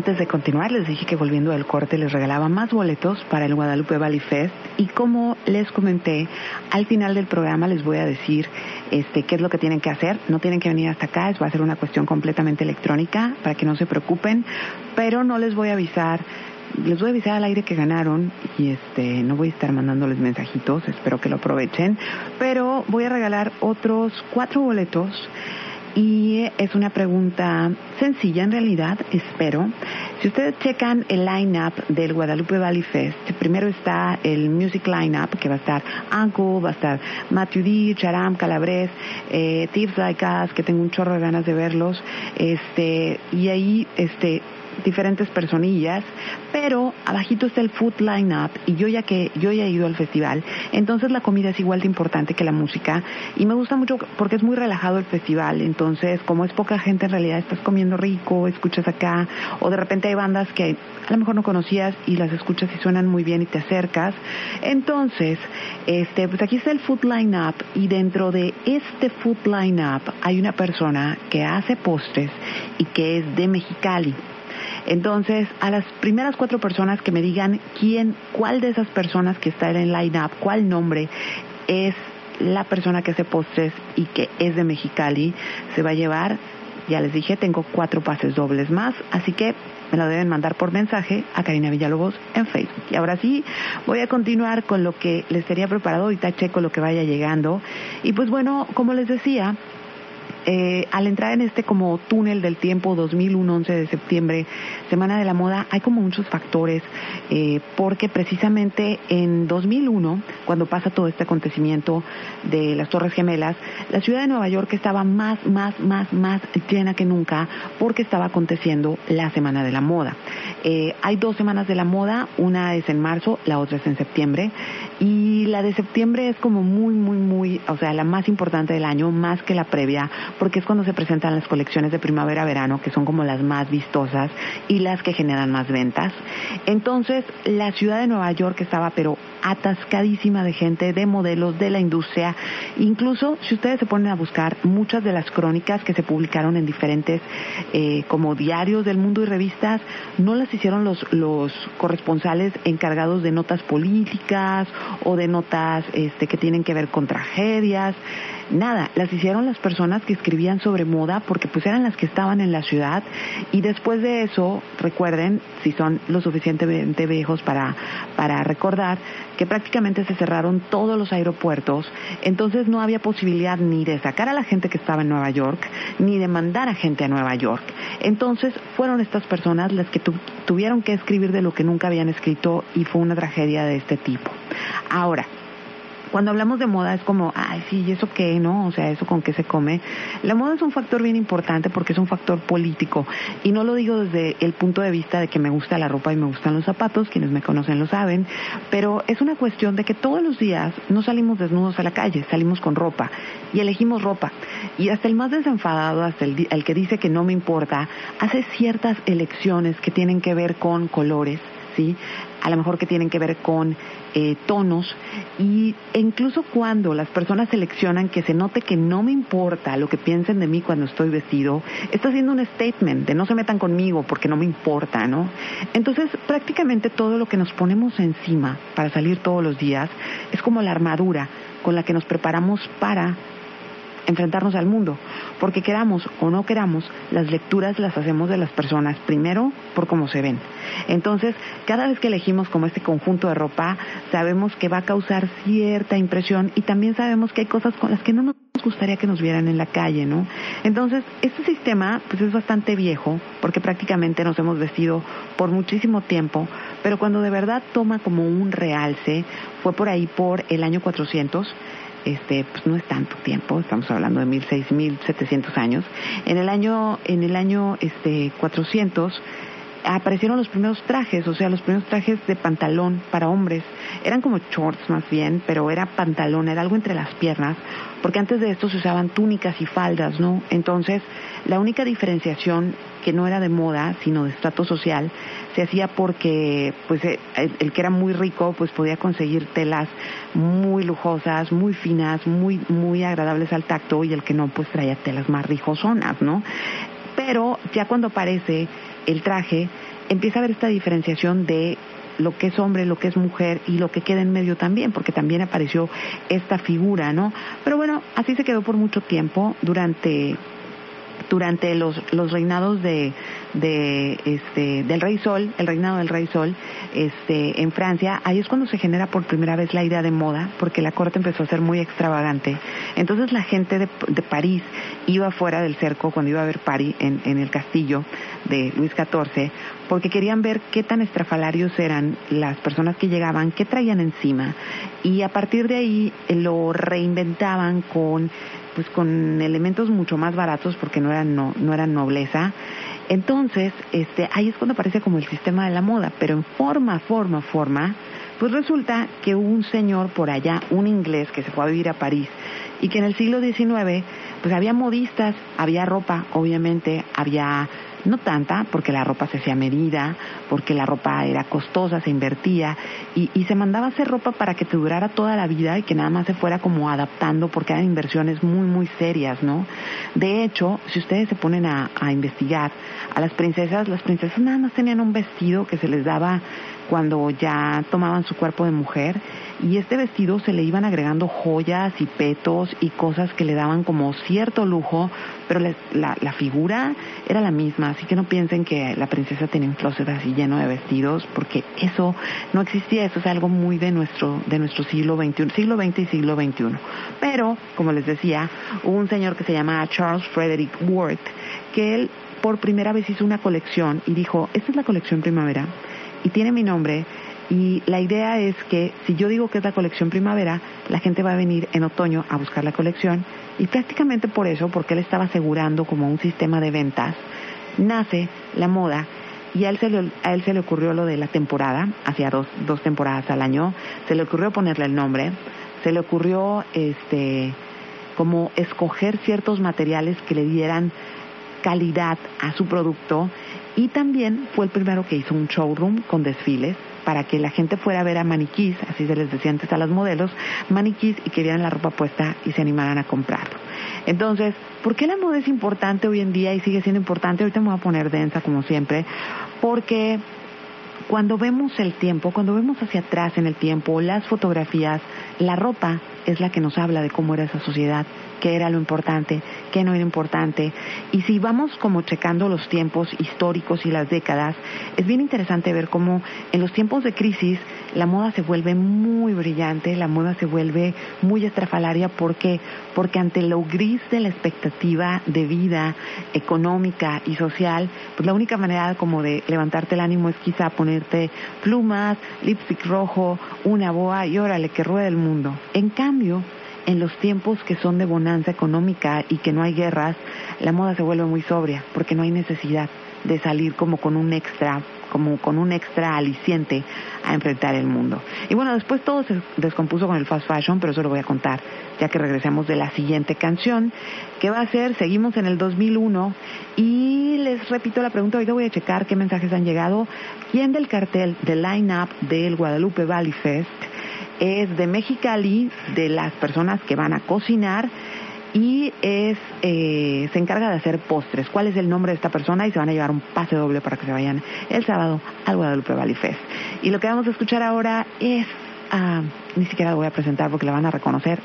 Antes de continuar les dije que volviendo del corte les regalaba más boletos para el Guadalupe Valley Fest. Y como les comenté, al final del programa les voy a decir este qué es lo que tienen que hacer. No tienen que venir hasta acá, va a ser una cuestión completamente electrónica para que no se preocupen, pero no les voy a avisar les voy a avisar al aire que ganaron y este no voy a estar mandándoles mensajitos, espero que lo aprovechen, pero voy a regalar otros cuatro boletos y es una pregunta sencilla en realidad, espero. Si ustedes checan el line-up del Guadalupe Valley Fest, primero está el music line-up que va a estar Uncle, va a estar Matthew D, Charam, Calabres, eh, Tips Like Us, que tengo un chorro de ganas de verlos, este, y ahí este diferentes personillas, pero abajito está el food line-up y yo ya que yo ya he ido al festival, entonces la comida es igual de importante que la música y me gusta mucho porque es muy relajado el festival, entonces como es poca gente en realidad estás comiendo rico, escuchas acá o de repente hay bandas que a lo mejor no conocías y las escuchas y suenan muy bien y te acercas. Entonces, este pues aquí está el food line-up y dentro de este food line-up hay una persona que hace postres y que es de Mexicali. Entonces, a las primeras cuatro personas que me digan quién, cuál de esas personas que está en el line-up, cuál nombre es la persona que hace postres y que es de Mexicali, se va a llevar, ya les dije, tengo cuatro pases dobles más, así que me lo deben mandar por mensaje a Karina Villalobos en Facebook. Y ahora sí, voy a continuar con lo que les tenía preparado, ahorita checo lo que vaya llegando. Y pues bueno, como les decía, eh, al entrar en este como túnel del tiempo 2001, 11 de septiembre, Semana de la Moda, hay como muchos factores, eh, porque precisamente en 2001, cuando pasa todo este acontecimiento de las Torres Gemelas, la ciudad de Nueva York estaba más, más, más, más llena que nunca porque estaba aconteciendo la Semana de la Moda. Eh, hay dos semanas de la moda, una es en marzo, la otra es en septiembre, y la de septiembre es como muy, muy, muy, o sea, la más importante del año, más que la previa, porque es cuando se presentan las colecciones de primavera-verano, que son como las más vistosas y las que generan más ventas. Entonces, la ciudad de Nueva York estaba, pero atascadísima de gente, de modelos, de la industria. Incluso, si ustedes se ponen a buscar muchas de las crónicas que se publicaron en diferentes, eh, como diarios del mundo y revistas, no las hicieron los, los corresponsales encargados de notas políticas o de notas este, que tienen que ver con tragedias. Nada, las hicieron las personas que escribían sobre moda porque pues eran las que estaban en la ciudad y después de eso, recuerden, si son lo suficientemente viejos para, para recordar, que prácticamente se cerraron todos los aeropuertos, entonces no había posibilidad ni de sacar a la gente que estaba en Nueva York, ni de mandar a gente a Nueva York. Entonces fueron estas personas las que tuvieron que escribir de lo que nunca habían escrito y fue una tragedia de este tipo. Ahora, cuando hablamos de moda es como, ay, sí, ¿y eso qué, no? O sea, ¿eso con qué se come? La moda es un factor bien importante porque es un factor político. Y no lo digo desde el punto de vista de que me gusta la ropa y me gustan los zapatos, quienes me conocen lo saben, pero es una cuestión de que todos los días no salimos desnudos a la calle, salimos con ropa y elegimos ropa. Y hasta el más desenfadado, hasta el, el que dice que no me importa, hace ciertas elecciones que tienen que ver con colores, ¿sí? A lo mejor que tienen que ver con eh, tonos y incluso cuando las personas seleccionan que se note que no me importa lo que piensen de mí cuando estoy vestido, está haciendo un statement de no se metan conmigo porque no me importa, ¿no? Entonces prácticamente todo lo que nos ponemos encima para salir todos los días es como la armadura con la que nos preparamos para enfrentarnos al mundo, porque queramos o no queramos, las lecturas las hacemos de las personas primero por cómo se ven. Entonces, cada vez que elegimos como este conjunto de ropa, sabemos que va a causar cierta impresión y también sabemos que hay cosas con las que no nos gustaría que nos vieran en la calle, ¿no? Entonces, este sistema pues es bastante viejo porque prácticamente nos hemos vestido por muchísimo tiempo, pero cuando de verdad toma como un realce fue por ahí por el año 400 este, pues no es tanto tiempo, estamos hablando de mil seis mil setecientos años. En el año, en el año este, 400 aparecieron los primeros trajes, o sea, los primeros trajes de pantalón para hombres. Eran como shorts más bien, pero era pantalón, era algo entre las piernas, porque antes de esto se usaban túnicas y faldas, ¿no? Entonces, la única diferenciación que no era de moda, sino de estrato social, se hacía porque pues eh, el, que era muy rico pues podía conseguir telas muy lujosas, muy finas, muy muy agradables al tacto y el que no pues traía telas más rijosonas, ¿no? Pero ya cuando aparece el traje, empieza a haber esta diferenciación de lo que es hombre, lo que es mujer y lo que queda en medio también, porque también apareció esta figura, ¿no? Pero bueno, así se quedó por mucho tiempo durante durante los, los reinados de, de este del rey sol el reinado del rey sol este en Francia ahí es cuando se genera por primera vez la idea de moda porque la corte empezó a ser muy extravagante. Entonces la gente de, de París iba fuera del cerco cuando iba a ver París en, en el castillo de Luis XIV porque querían ver qué tan estrafalarios eran las personas que llegaban qué traían encima. Y a partir de ahí lo reinventaban con pues con elementos mucho más baratos porque no eran no, no eran nobleza. Entonces, este, ahí es cuando aparece como el sistema de la moda, pero en forma, forma, forma, pues resulta que un señor por allá, un inglés que se fue a vivir a París y que en el siglo XIX, pues había modistas, había ropa, obviamente, había no tanta, porque la ropa se hacía medida, porque la ropa era costosa, se invertía, y, y, se mandaba a hacer ropa para que te durara toda la vida y que nada más se fuera como adaptando, porque eran inversiones muy, muy serias, ¿no? De hecho, si ustedes se ponen a, a investigar, a las princesas, las princesas nada más tenían un vestido que se les daba cuando ya tomaban su cuerpo de mujer y este vestido se le iban agregando joyas y petos y cosas que le daban como cierto lujo, pero la, la, figura era la misma, así que no piensen que la princesa tenía un closet así lleno de vestidos, porque eso no existía, eso es algo muy de nuestro, de nuestro siglo XXI, siglo XX y siglo XXI. Pero, como les decía, hubo un señor que se llama Charles Frederick Worth, que él por primera vez hizo una colección y dijo, esta es la colección primavera y tiene mi nombre y la idea es que si yo digo que es la colección primavera, la gente va a venir en otoño a buscar la colección y prácticamente por eso, porque él estaba asegurando como un sistema de ventas, nace la moda y a él, se le, a él se le ocurrió lo de la temporada, hacía dos, dos temporadas al año, se le ocurrió ponerle el nombre, se le ocurrió este como escoger ciertos materiales que le dieran calidad a su producto y también fue el primero que hizo un showroom con desfiles para que la gente fuera a ver a maniquís, así se les decía antes a los modelos, maniquís y que vieran la ropa puesta y se animaran a comprarlo. Entonces, ¿por qué la moda es importante hoy en día y sigue siendo importante? Ahorita me voy a poner densa como siempre, porque cuando vemos el tiempo, cuando vemos hacia atrás en el tiempo, las fotografías, la ropa es la que nos habla de cómo era esa sociedad, qué era lo importante, qué no era importante. Y si vamos como checando los tiempos históricos y las décadas, es bien interesante ver cómo en los tiempos de crisis la moda se vuelve muy brillante, la moda se vuelve muy estrafalaria. ¿Por qué? Porque ante lo gris de la expectativa de vida económica y social, pues la única manera como de levantarte el ánimo es quizá ponerte plumas, lipstick rojo, una boa y órale, que ruede el mundo. En cambio, en los tiempos que son de bonanza económica y que no hay guerras, la moda se vuelve muy sobria porque no hay necesidad de salir como con un extra, como con un extra aliciente a enfrentar el mundo. Y bueno, después todo se descompuso con el fast fashion, pero eso lo voy a contar ya que regresemos de la siguiente canción, que va a ser, seguimos en el 2001 y les repito la pregunta, ahorita voy a checar qué mensajes han llegado. ¿Quién del cartel del line-up del Guadalupe Valley Fest es de Mexicali, de las personas que van a cocinar y es eh, se encarga de hacer postres. ¿Cuál es el nombre de esta persona? Y se van a llevar un pase doble para que se vayan el sábado al Guadalupe Valley Fest. Y lo que vamos a escuchar ahora es, ah, ni siquiera lo voy a presentar porque la van a reconocer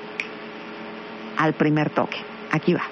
al primer toque. Aquí va.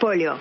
Con Portafolio.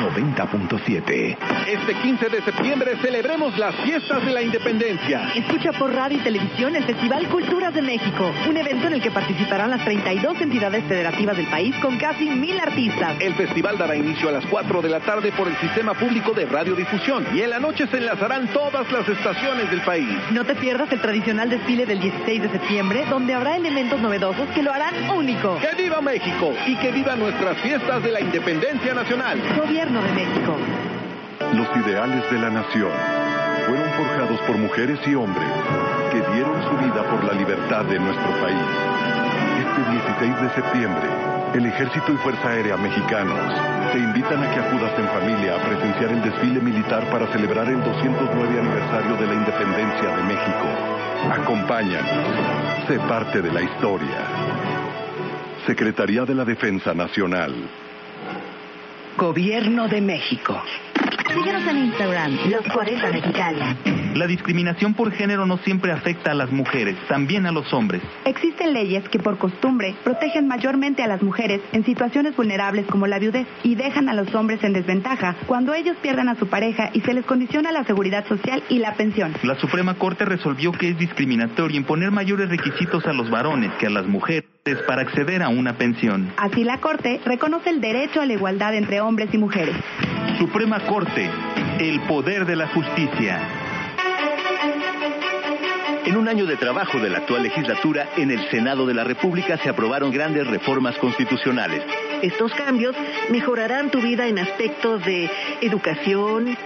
90.7. Este 15 de septiembre celebremos las fiestas de la independencia. Escucha por radio y televisión el Festival Culturas de México, un evento en el que participarán las 32 entidades federativas del país con casi mil artistas. El festival dará inicio a las 4 de la tarde por el sistema público de radiodifusión y en la noche se enlazarán todas las estaciones del país. No te pierdas el tradicional desfile del 16 de septiembre, donde habrá elementos novedosos que lo harán único. ¡Que viva México! Y que vivan nuestras fiestas de la independencia nacional. Gobierno de México. Los ideales de la nación fueron forjados por mujeres y hombres que dieron su vida por la libertad de nuestro país. Este 16 de septiembre, el Ejército y Fuerza Aérea Mexicanos te invitan a que acudas en familia a presenciar el desfile militar para celebrar el 209 aniversario de la independencia de México. Acompáñanos. Sé parte de la historia. Secretaría de la Defensa Nacional. Gobierno de México. Síguenos en Instagram, Los 40 Mexicali. La discriminación por género no siempre afecta a las mujeres, también a los hombres. Existen leyes que por costumbre protegen mayormente a las mujeres en situaciones vulnerables como la viudez y dejan a los hombres en desventaja cuando ellos pierdan a su pareja y se les condiciona la seguridad social y la pensión. La Suprema Corte resolvió que es discriminatorio imponer mayores requisitos a los varones que a las mujeres para acceder a una pensión. Así la Corte reconoce el derecho a la igualdad entre hombres y mujeres. Suprema Corte, el poder de la justicia. En un año de trabajo de la actual legislatura, en el Senado de la República se aprobaron grandes reformas constitucionales. Estos cambios mejorarán tu vida en aspectos de educación,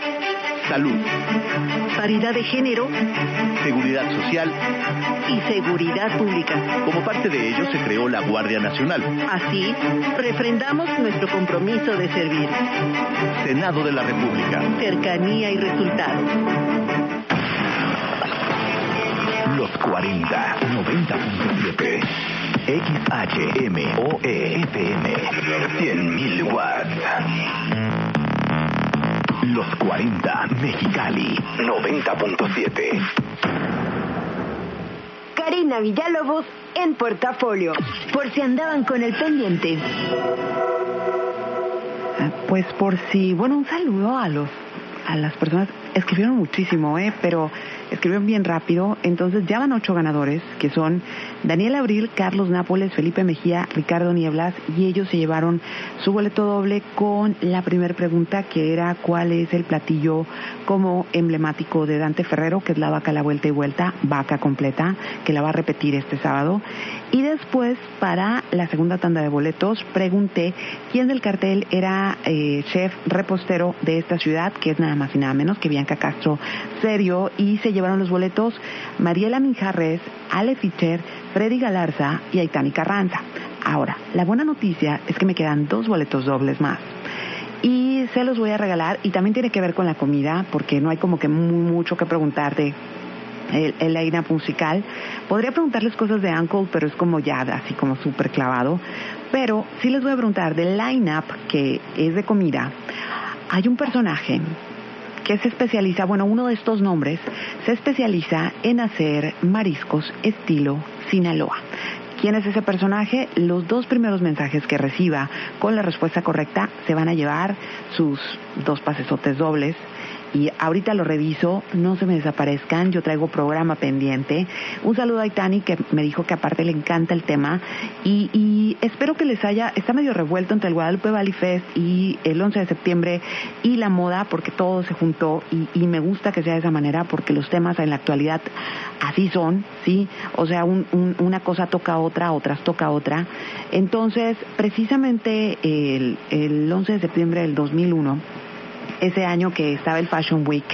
Salud, paridad de género seguridad social. y seguridad pública. Como parte de ello se creó la Guardia Nacional. Así, refrendamos nuestro compromiso de servir. Senado de la República. Cercanía y resultados. Los 40, 90.7. XHMOE FM. 100.000 watts. Los 40, Mexicali. 90.7. Karina Villalobos en Portafolio. Por si andaban con el pendiente. Ah, Pues por si, bueno, un saludo a los las personas escribieron muchísimo, eh, pero escribieron bien rápido. Entonces ya van ocho ganadores, que son Daniel Abril, Carlos Nápoles, Felipe Mejía, Ricardo Nieblas, y ellos se llevaron su boleto doble con la primera pregunta, que era cuál es el platillo como emblemático de Dante Ferrero, que es la vaca a la vuelta y vuelta, vaca completa, que la va a repetir este sábado. Y después, para la segunda tanda de boletos, pregunté quién del cartel era eh, chef repostero de esta ciudad, que es nada más y nada menos que Bianca Castro Serio, y se llevaron los boletos Mariela Minjarres, Ale Fischer, Freddy Galarza y Aitani Carranza. Ahora, la buena noticia es que me quedan dos boletos dobles más. Y se los voy a regalar y también tiene que ver con la comida, porque no hay como que mu- mucho que preguntarte el, el line-up musical. Podría preguntarles cosas de Uncle, pero es como ya así como súper clavado. Pero sí les voy a preguntar del line-up que es de comida. Hay un personaje que se especializa, bueno, uno de estos nombres se especializa en hacer mariscos estilo Sinaloa. ¿Quién es ese personaje? Los dos primeros mensajes que reciba con la respuesta correcta se van a llevar sus dos pasesotes dobles. Y ahorita lo reviso, no se me desaparezcan, yo traigo programa pendiente. Un saludo a Itani que me dijo que aparte le encanta el tema y, y espero que les haya, está medio revuelto entre el Guadalupe Valley Fest y el 11 de septiembre y la moda porque todo se juntó y, me gusta que sea de esa manera porque los temas en la actualidad así son, ¿sí? O sea, un- un- una cosa toca otra, otras toca otra. Entonces, precisamente el, el 11 de septiembre del 2001, ese año que estaba el Fashion Week,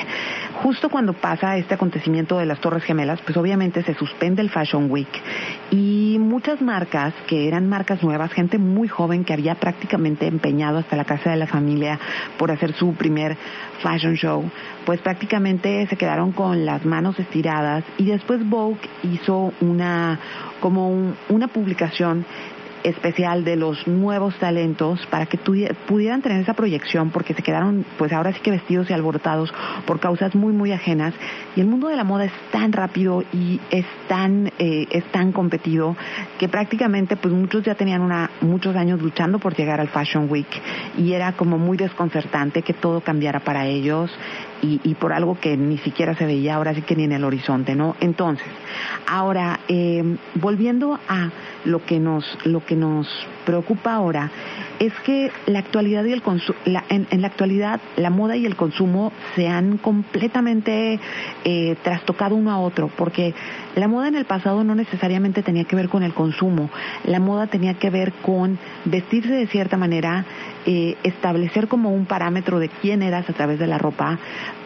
justo cuando pasa este acontecimiento de las Torres Gemelas, pues obviamente se suspende el Fashion Week. Y muchas marcas que eran marcas nuevas, gente muy joven que había prácticamente empeñado hasta la casa de la familia por hacer su primer fashion show, pues prácticamente se quedaron con las manos estiradas. Y después Vogue hizo una como un- una publicación especial de los nuevos talentos para que pudieran tener esa proyección porque se quedaron pues ahora sí que vestidos y alborotados por causas muy muy ajenas. Y el mundo de la moda es tan rápido y es tan eh, es tan competido que prácticamente pues muchos ya tenían una muchos años luchando por llegar al Fashion Week. Y era como muy desconcertante que todo cambiara para ellos y, por algo que ni siquiera se veía ahora sí que ni en el horizonte, ¿no? Entonces, ahora eh, volviendo a lo que nos lo que nos preocupa ahora es que la actualidad y el en, la actualidad la moda y el consumo se han completamente eh, trastocado uno a otro porque la moda en el pasado no necesariamente tenía que ver con el consumo la moda tenía que ver con vestirse de cierta manera eh, establecer como un parámetro de quién eras a través de la ropa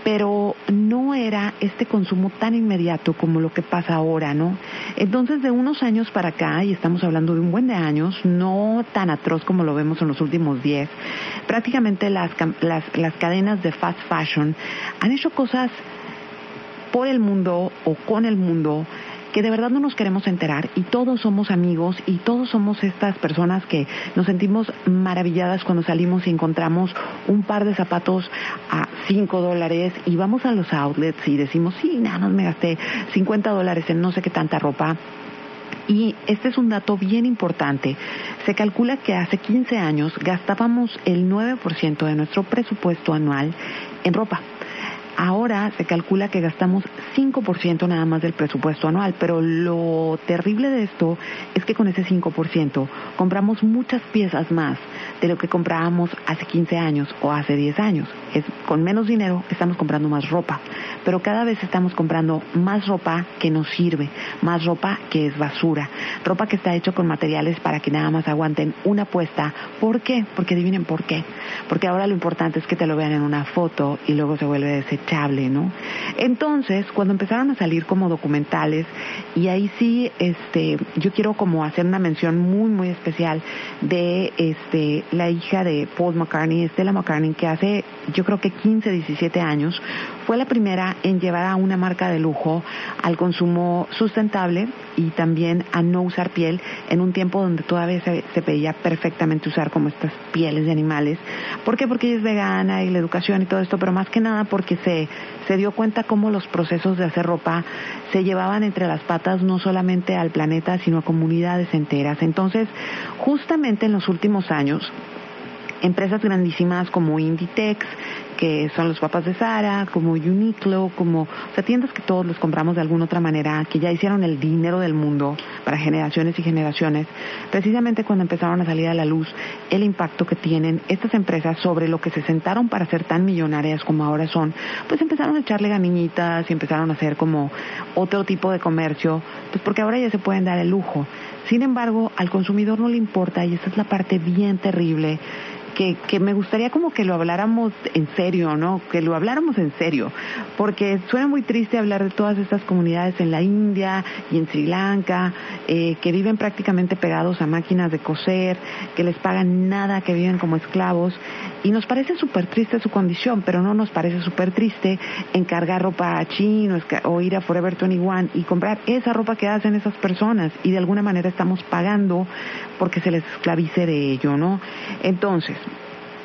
pero no era este consumo tan inmediato como lo que pasa ahora, ¿no? Entonces, de unos años para acá, y estamos hablando de un buen de años, no tan atroz como lo vemos en los últimos 10, prácticamente las, las, las cadenas de fast fashion han hecho cosas por el mundo o con el mundo que de verdad no nos queremos enterar y todos somos amigos y todos somos estas personas que nos sentimos maravilladas cuando salimos y encontramos un par de zapatos a 5 dólares y vamos a los outlets y decimos, sí, nada más me gasté 50 dólares en no sé qué tanta ropa. Y este es un dato bien importante. Se calcula que hace 15 años gastábamos el 9% de nuestro presupuesto anual en ropa. Ahora se calcula que gastamos 5% nada más del presupuesto anual, pero lo terrible de esto es que con ese 5% compramos muchas piezas más de lo que comprábamos hace 15 años o hace 10 años. Es, con menos dinero estamos comprando más ropa, pero cada vez estamos comprando más ropa que nos sirve, más ropa que es basura, ropa que está hecho con materiales para que nada más aguanten una puesta. ¿Por qué? Porque adivinen por qué. Porque ahora lo importante es que te lo vean en una foto y luego se vuelve desechable ¿no? Entonces, cuando empezaron a salir como documentales, y ahí sí, este, yo quiero como hacer una mención muy, muy especial de, este, la hija de Paul McCartney, Stella McCartney, que hace, yo creo que 15, 17 años, fue la primera en llevar a una marca de lujo al consumo sustentable y también a no usar piel en un tiempo donde todavía se, se veía perfectamente usar como estas pieles de animales. ¿Por qué? Porque ella es vegana y la educación y todo esto, pero más que nada porque se, se dio cuenta cómo los procesos de hacer ropa se llevaban entre las patas no solamente al planeta, sino a comunidades enteras. Entonces, justamente en los últimos años, empresas grandísimas como Inditex, que son los papás de Sara, como Uniqlo, como, o sea, tiendas que todos los compramos de alguna otra manera, que ya hicieron el dinero del mundo para generaciones y generaciones, precisamente cuando empezaron a salir a la luz el impacto que tienen estas empresas sobre lo que se sentaron para ser tan millonarias como ahora son, pues empezaron a echarle ganiñitas y empezaron a hacer como otro tipo de comercio, pues porque ahora ya se pueden dar el lujo. Sin embargo, al consumidor no le importa y esa es la parte bien terrible que, que, me gustaría como que lo habláramos en serio, ¿no? Que lo habláramos en serio, porque suena muy triste hablar de todas estas comunidades en la India y en Sri Lanka, eh, que viven prácticamente pegados a máquinas de coser, que les pagan nada, que viven como esclavos, y nos parece súper triste su condición, pero no nos parece súper triste encargar ropa chino o ir a Forever 21 y comprar esa ropa que hacen esas personas, y de alguna manera estamos pagando porque se les esclavice de ello, ¿no? Entonces,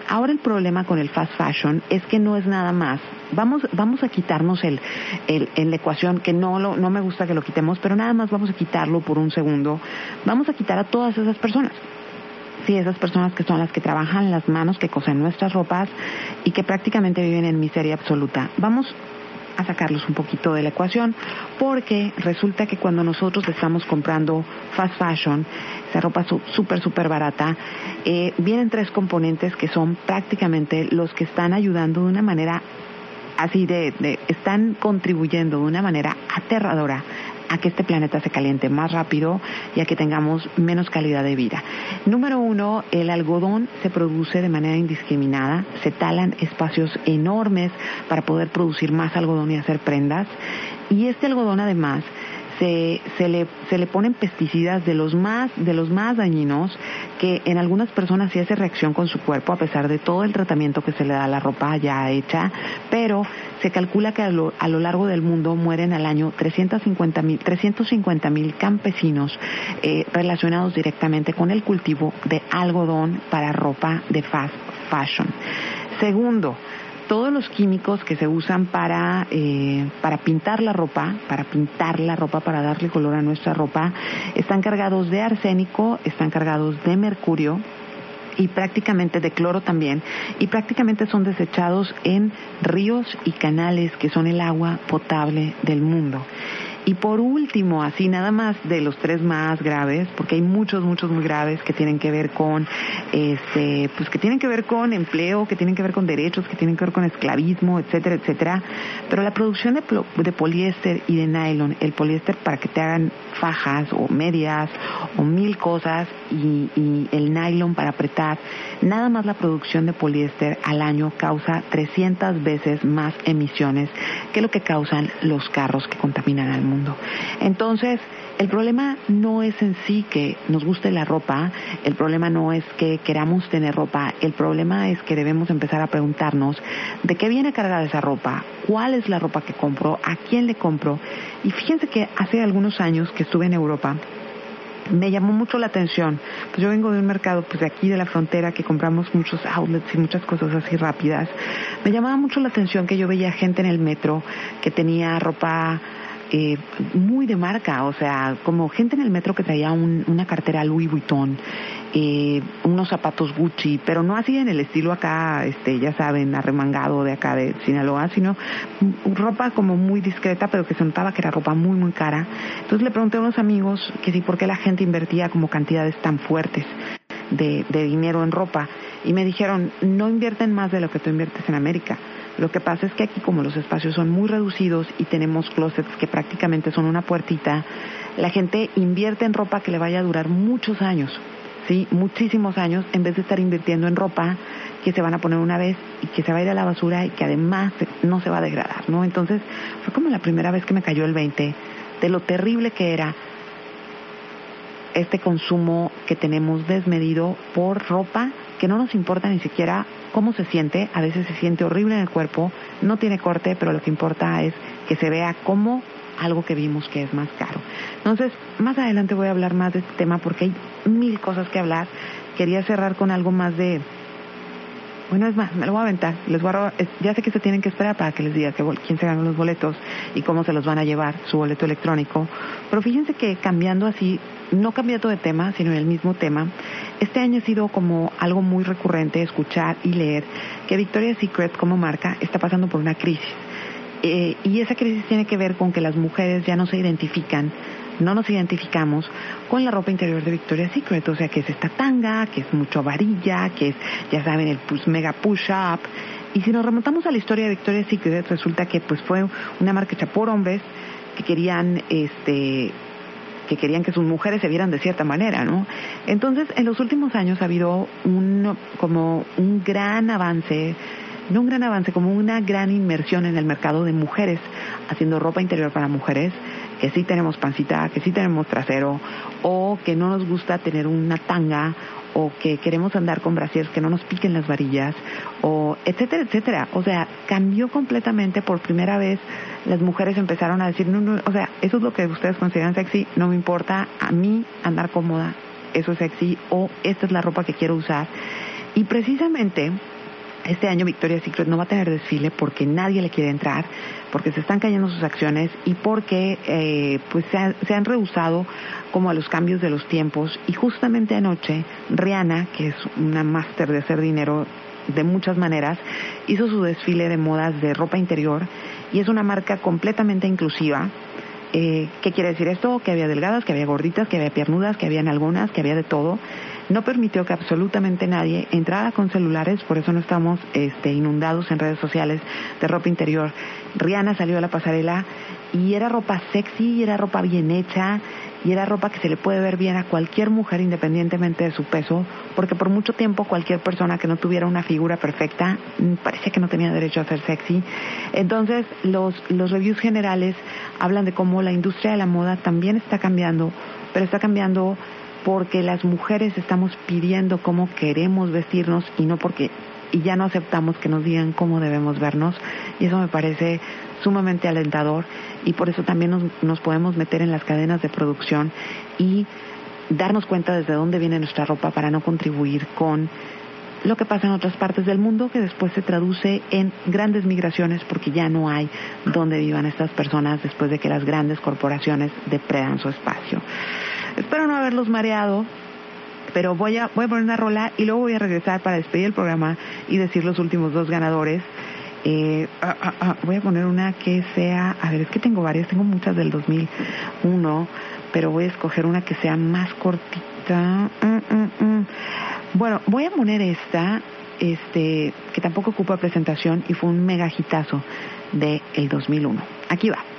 ahora el problema con el fast fashion es que no es nada más. Vamos, vamos a quitarnos el, el, en la ecuación, que no, lo, no me gusta que lo quitemos, pero nada más vamos a quitarlo por un segundo. Vamos a quitar a todas esas personas. Sí, esas personas que son las que trabajan las manos, que cosen nuestras ropas y que prácticamente viven en miseria absoluta. Vamos a sacarlos un poquito de la ecuación, porque resulta que cuando nosotros estamos comprando fast fashion, esa ropa súper, súper barata, eh, vienen tres componentes que son prácticamente los que están ayudando de una manera así de, de, están contribuyendo de una manera aterradora a que este planeta se caliente más rápido y a que tengamos menos calidad de vida. Número uno, el algodón se produce de manera indiscriminada, se talan espacios enormes para poder producir más algodón y hacer prendas. Y este algodón además se, se, le, se le ponen pesticidas de los más de los más dañinos que en algunas personas sí hace reacción con su cuerpo a pesar de todo el tratamiento que se le da a la ropa ya hecha, pero se calcula que a lo, a lo largo del mundo mueren al año 350 mil 350 campesinos eh, relacionados directamente con el cultivo de algodón para ropa de fast fashion. Segundo, todos los químicos que se usan para, eh, para pintar la ropa, para pintar la ropa, para darle color a nuestra ropa, están cargados de arsénico, están cargados de mercurio, y prácticamente de cloro también, y prácticamente son desechados en ríos y canales que son el agua potable del mundo. Y por último, así nada más de los tres más graves, porque hay muchos, muchos muy graves que tienen que ver con, este, pues que tienen que ver con empleo, que tienen que ver con derechos, que tienen que ver con esclavismo, etcétera, etcétera. Pero la producción de, poliéster y de nylon, el poliéster para que te hagan fajas o medias o mil cosas y, y el nylon para apretar, nada más la producción de poliéster al año causa 300 veces más emisiones que lo que causan los carros que contaminan al mundo. Entonces, el problema no es en sí que nos guste la ropa, el problema no es que queramos tener ropa, el problema es que debemos empezar a preguntarnos de qué viene cargada esa ropa, cuál es la ropa que compro, a quién le compro. Y fíjense que hace algunos años que estuve en Europa, me llamó mucho la atención. Pues yo vengo de un mercado pues de aquí de la frontera que compramos muchos outlets y muchas cosas así rápidas. Me llamaba mucho la atención que yo veía gente en el metro que tenía ropa eh, muy de marca, o sea, como gente en el metro que traía una cartera Louis Vuitton, eh, unos zapatos Gucci, pero no así en el estilo acá, este, ya saben, arremangado de acá de Sinaloa, sino ropa como muy discreta, pero que se notaba que era ropa muy, muy cara. Entonces le pregunté a unos amigos que sí, por qué la gente invertía como cantidades tan fuertes de, de dinero en ropa, y me dijeron, no invierten más de lo que tú inviertes en América lo que pasa es que aquí como los espacios son muy reducidos y tenemos closets que prácticamente son una puertita, la gente invierte en ropa que le vaya a durar muchos años, ¿sí? Muchísimos años en vez de estar invirtiendo en ropa que se van a poner una vez y que se va a ir a la basura y que además no se va a degradar, ¿no? Entonces fue como la primera vez que me cayó el 20 de lo terrible que era este consumo que tenemos desmedido por ropa que no nos importa ni siquiera cómo se siente, a veces se siente horrible en el cuerpo, no tiene corte, pero lo que importa es que se vea como algo que vimos que es más caro. Entonces, más adelante voy a hablar más de este tema porque hay mil cosas que hablar. Quería cerrar con algo más de bueno, es más, me lo voy a aventar. Les voy a ya sé que se tienen que esperar para que les diga que, quién se ganó los boletos y cómo se los van a llevar, su boleto electrónico. Pero fíjense que cambiando así, no cambiando de tema, sino en el mismo tema, este año ha sido como algo muy recurrente escuchar y leer que Victoria's Secret como marca está pasando por una crisis. Eh, y esa crisis tiene que ver con que las mujeres ya no se identifican no nos identificamos con la ropa interior de Victoria's Secret, o sea, que es esta tanga, que es mucho varilla, que es, ya saben, el pues, mega push-up. Y si nos remontamos a la historia de Victoria's Secret, resulta que pues fue una marca hecha por hombres que querían, este, que querían que sus mujeres se vieran de cierta manera, ¿no? Entonces, en los últimos años ha habido un, como un gran avance no un gran avance, como una gran inmersión en el mercado de mujeres, haciendo ropa interior para mujeres, que sí tenemos pancita, que sí tenemos trasero, o que no nos gusta tener una tanga, o que queremos andar con brasieres que no nos piquen las varillas, o etcétera, etcétera. O sea, cambió completamente por primera vez. Las mujeres empezaron a decir, no, no, o sea, eso es lo que ustedes consideran sexy, no me importa, a mí andar cómoda, eso es sexy, o esta es la ropa que quiero usar. Y precisamente este año Victoria's Secret no va a tener desfile porque nadie le quiere entrar, porque se están cayendo sus acciones y porque eh, pues se, han rehusado como a los cambios de los tiempos. Y justamente anoche Rihanna, que es una máster de hacer dinero de muchas maneras, hizo su desfile de modas de ropa interior y es una marca completamente inclusiva. Eh, ¿Qué quiere decir esto? Que había delgadas, que había gorditas, que había piernudas, que había algunas, que había de todo. No permitió que absolutamente nadie entrara con celulares, por eso no estamos este, inundados en redes sociales de ropa interior. Rihanna salió a la pasarela y era ropa sexy, y era ropa bien hecha, y era ropa que se le puede ver bien a cualquier mujer independientemente de su peso, porque por mucho tiempo cualquier persona que no tuviera una figura perfecta mm, parecía que no tenía derecho a ser sexy. Entonces los, los reviews generales hablan de cómo la industria de la moda también está cambiando, pero está cambiando porque las mujeres estamos pidiendo cómo queremos vestirnos y no porque y ya no aceptamos que nos digan cómo debemos vernos y eso me parece sumamente alentador y por eso también nos, podemos meter en las cadenas de producción y darnos cuenta desde dónde viene nuestra ropa para no contribuir con lo que pasa en otras partes del mundo que después se traduce en grandes migraciones porque ya no hay donde vivan estas personas después de que las grandes corporaciones depredan su espacio. Espero no haberlos mareado, pero voy a, voy a poner una rola y luego voy a regresar para despedir el programa y decir los últimos dos ganadores. Eh, ah, ah, ah, voy a poner una que sea, a ver, es que tengo varias, tengo muchas del 2001, pero voy a escoger una que sea más cortita. Mm, mm, mm. Bueno, voy a poner esta, este, que tampoco ocupa presentación y fue un mega hitazo del el 2001. Aquí va.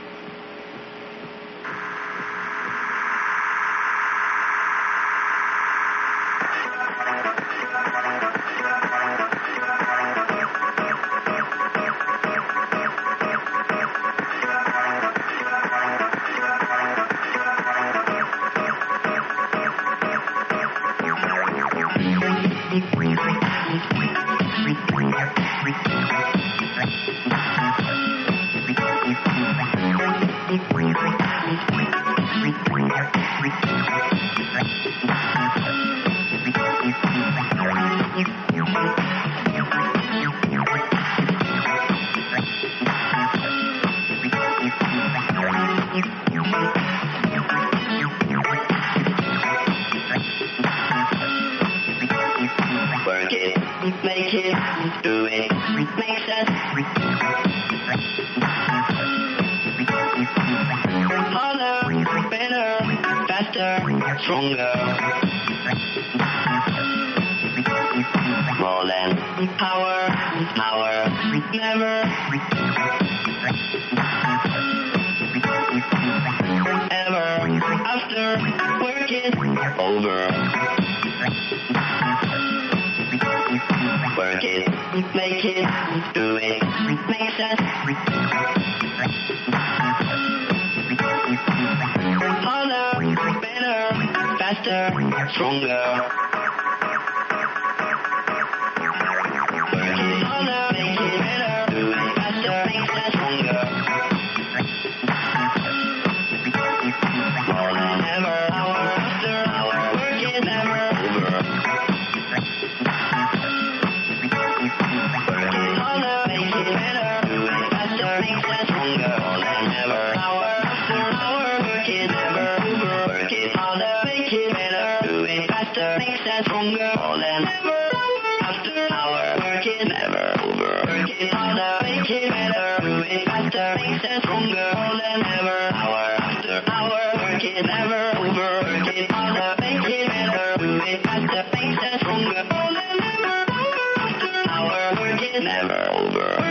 Never over.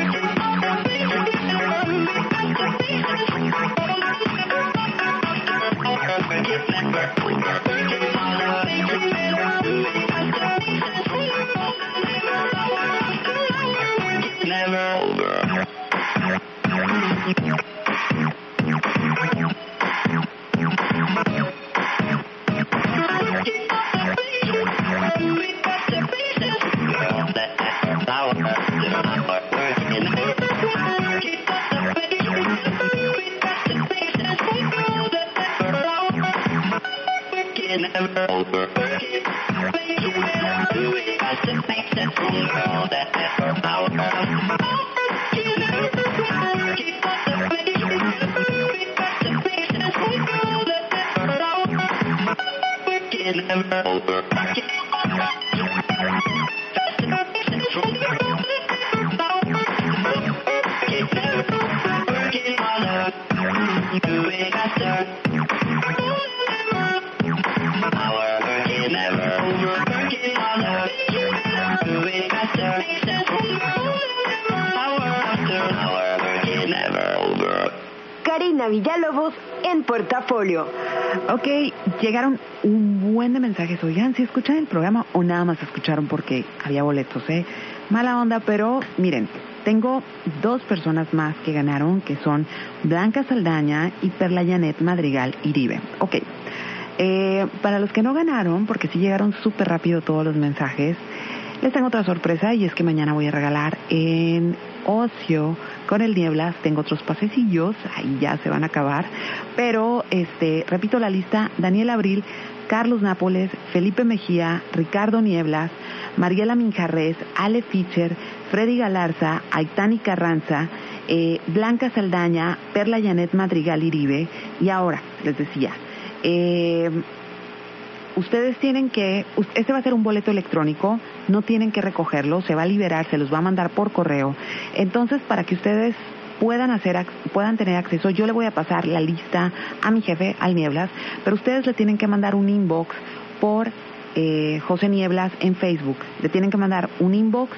Ok, llegaron un buen de mensajes. Oigan, si escuchan el programa o nada más escucharon porque había boletos, ¿eh? Mala onda, pero miren, tengo dos personas más que ganaron, que son Blanca Saldaña y Perla Janet Madrigal Iribe. Ok, eh, para los que no ganaron, porque sí llegaron súper rápido todos los mensajes, les tengo otra sorpresa y es que mañana voy a regalar en Ocio con el Nieblas. Tengo otros pasecillos, ahí ya se van a acabar. Pero, este, repito la lista, Daniel Abril, Carlos Nápoles, Felipe Mejía, Ricardo Nieblas, Mariela Minjarres, Ale Fischer, Freddy Galarza, Aitani Carranza, eh, Blanca Saldaña, Perla Janet Madrigal Iribe. Y ahora, les decía, eh, ustedes tienen que, este va a ser un boleto electrónico, no tienen que recogerlo, se va a liberar, se los va a mandar por correo. Entonces, para que ustedes puedan hacer, puedan tener acceso, yo le voy a pasar la lista a mi jefe, al Nieblas, pero ustedes le tienen que mandar un inbox por eh, José Nieblas en Facebook. Le tienen que mandar un inbox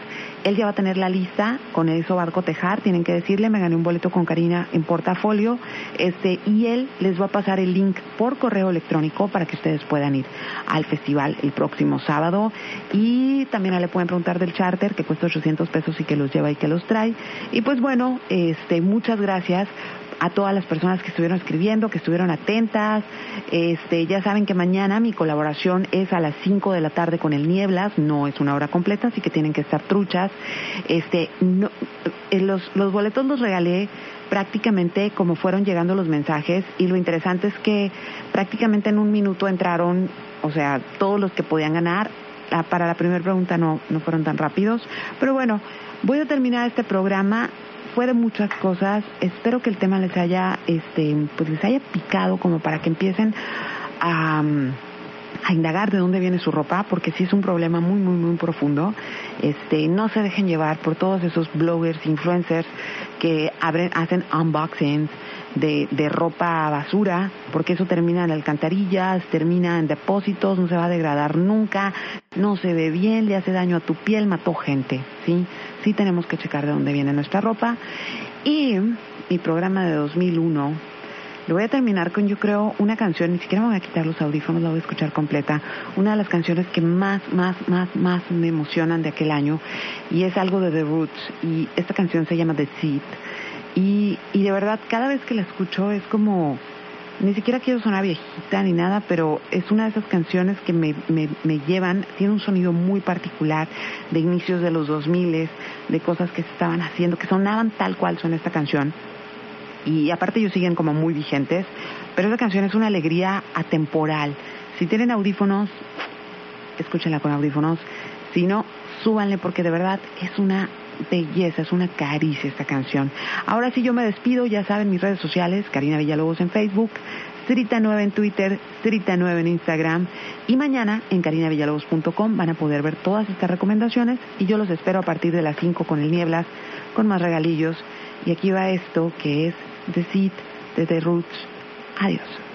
él ya va a tener la lista, con eso va a cotejar, tienen que decirle, me gané un boleto con Karina en portafolio, este, y él les va a pasar el link por correo electrónico para que ustedes puedan ir al festival el próximo sábado. Y también le pueden preguntar del charter, que cuesta 800 pesos y que los lleva y que los trae. Y pues bueno, este, muchas gracias a todas las personas que estuvieron escribiendo, que estuvieron atentas. Este, ya saben que mañana mi colaboración es a las 5 de la tarde con el Nieblas, no es una hora completa, así que tienen que estar truchas. Este, no, eh, los, los boletos los regalé prácticamente como fueron llegando los mensajes y lo interesante es que prácticamente en un minuto entraron, o sea, todos los que podían ganar. Ah, para la primera pregunta no, no fueron tan rápidos, pero bueno, voy a terminar este programa fue de muchas cosas. Espero que el tema les haya, este, pues les haya picado como para que empiecen a, indagar de dónde viene su ropa, porque sí es un problema muy, muy, muy profundo. Este, no se dejen llevar por todos esos bloggers, influencers que abren, hacen unboxings de, de ropa basura, porque eso termina en alcantarillas, termina en depósitos, no se va a degradar nunca, no se ve bien, le hace daño a tu piel, mató gente, ¿sí? Sí tenemos que checar de dónde viene nuestra ropa. Y mi programa de 2001 lo voy a terminar con, yo creo, una canción, ni siquiera me voy a quitar los audífonos, la voy a escuchar completa. Una de las canciones que más, más, más, más me emocionan de aquel año y es algo de The Roots y esta canción se llama The Seed y, y de verdad, cada vez que la escucho es como, ni siquiera quiero sonar viejita ni nada, pero es una de esas canciones que me, me, me llevan, tiene un sonido muy particular de inicios de los 2000, de cosas que se estaban haciendo, que sonaban tal cual son esta canción. Y aparte ellos siguen como muy vigentes, pero esta canción es una alegría atemporal. Si tienen audífonos, escúchenla con audífonos. Si no, súbanle porque de verdad es una belleza, es una caricia esta canción. Ahora sí yo me despido, ya saben mis redes sociales, Karina Villalobos en Facebook, Strita9 en Twitter, Strita9 en Instagram y mañana en carinavillalobos.com van a poder ver todas estas recomendaciones y yo los espero a partir de las 5 con el Nieblas, con más regalillos y aquí va esto que es The Seed de The Roots. Adiós.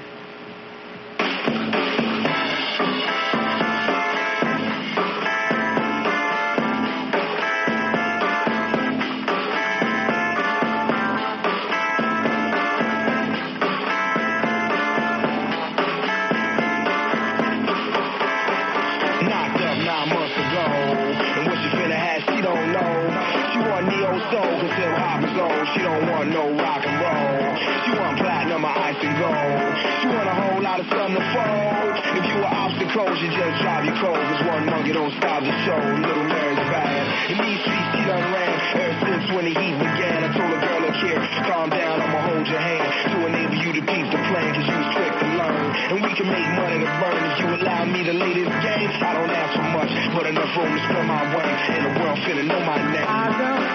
Can make money to burn if you allow me to lay this game. I don't ask for much, but enough room to spread my wings. And the world finna know my name.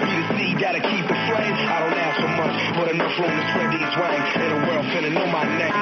You see, gotta keep it flame. I don't ask for much, but enough room to spread these wings. In the world finna know my name.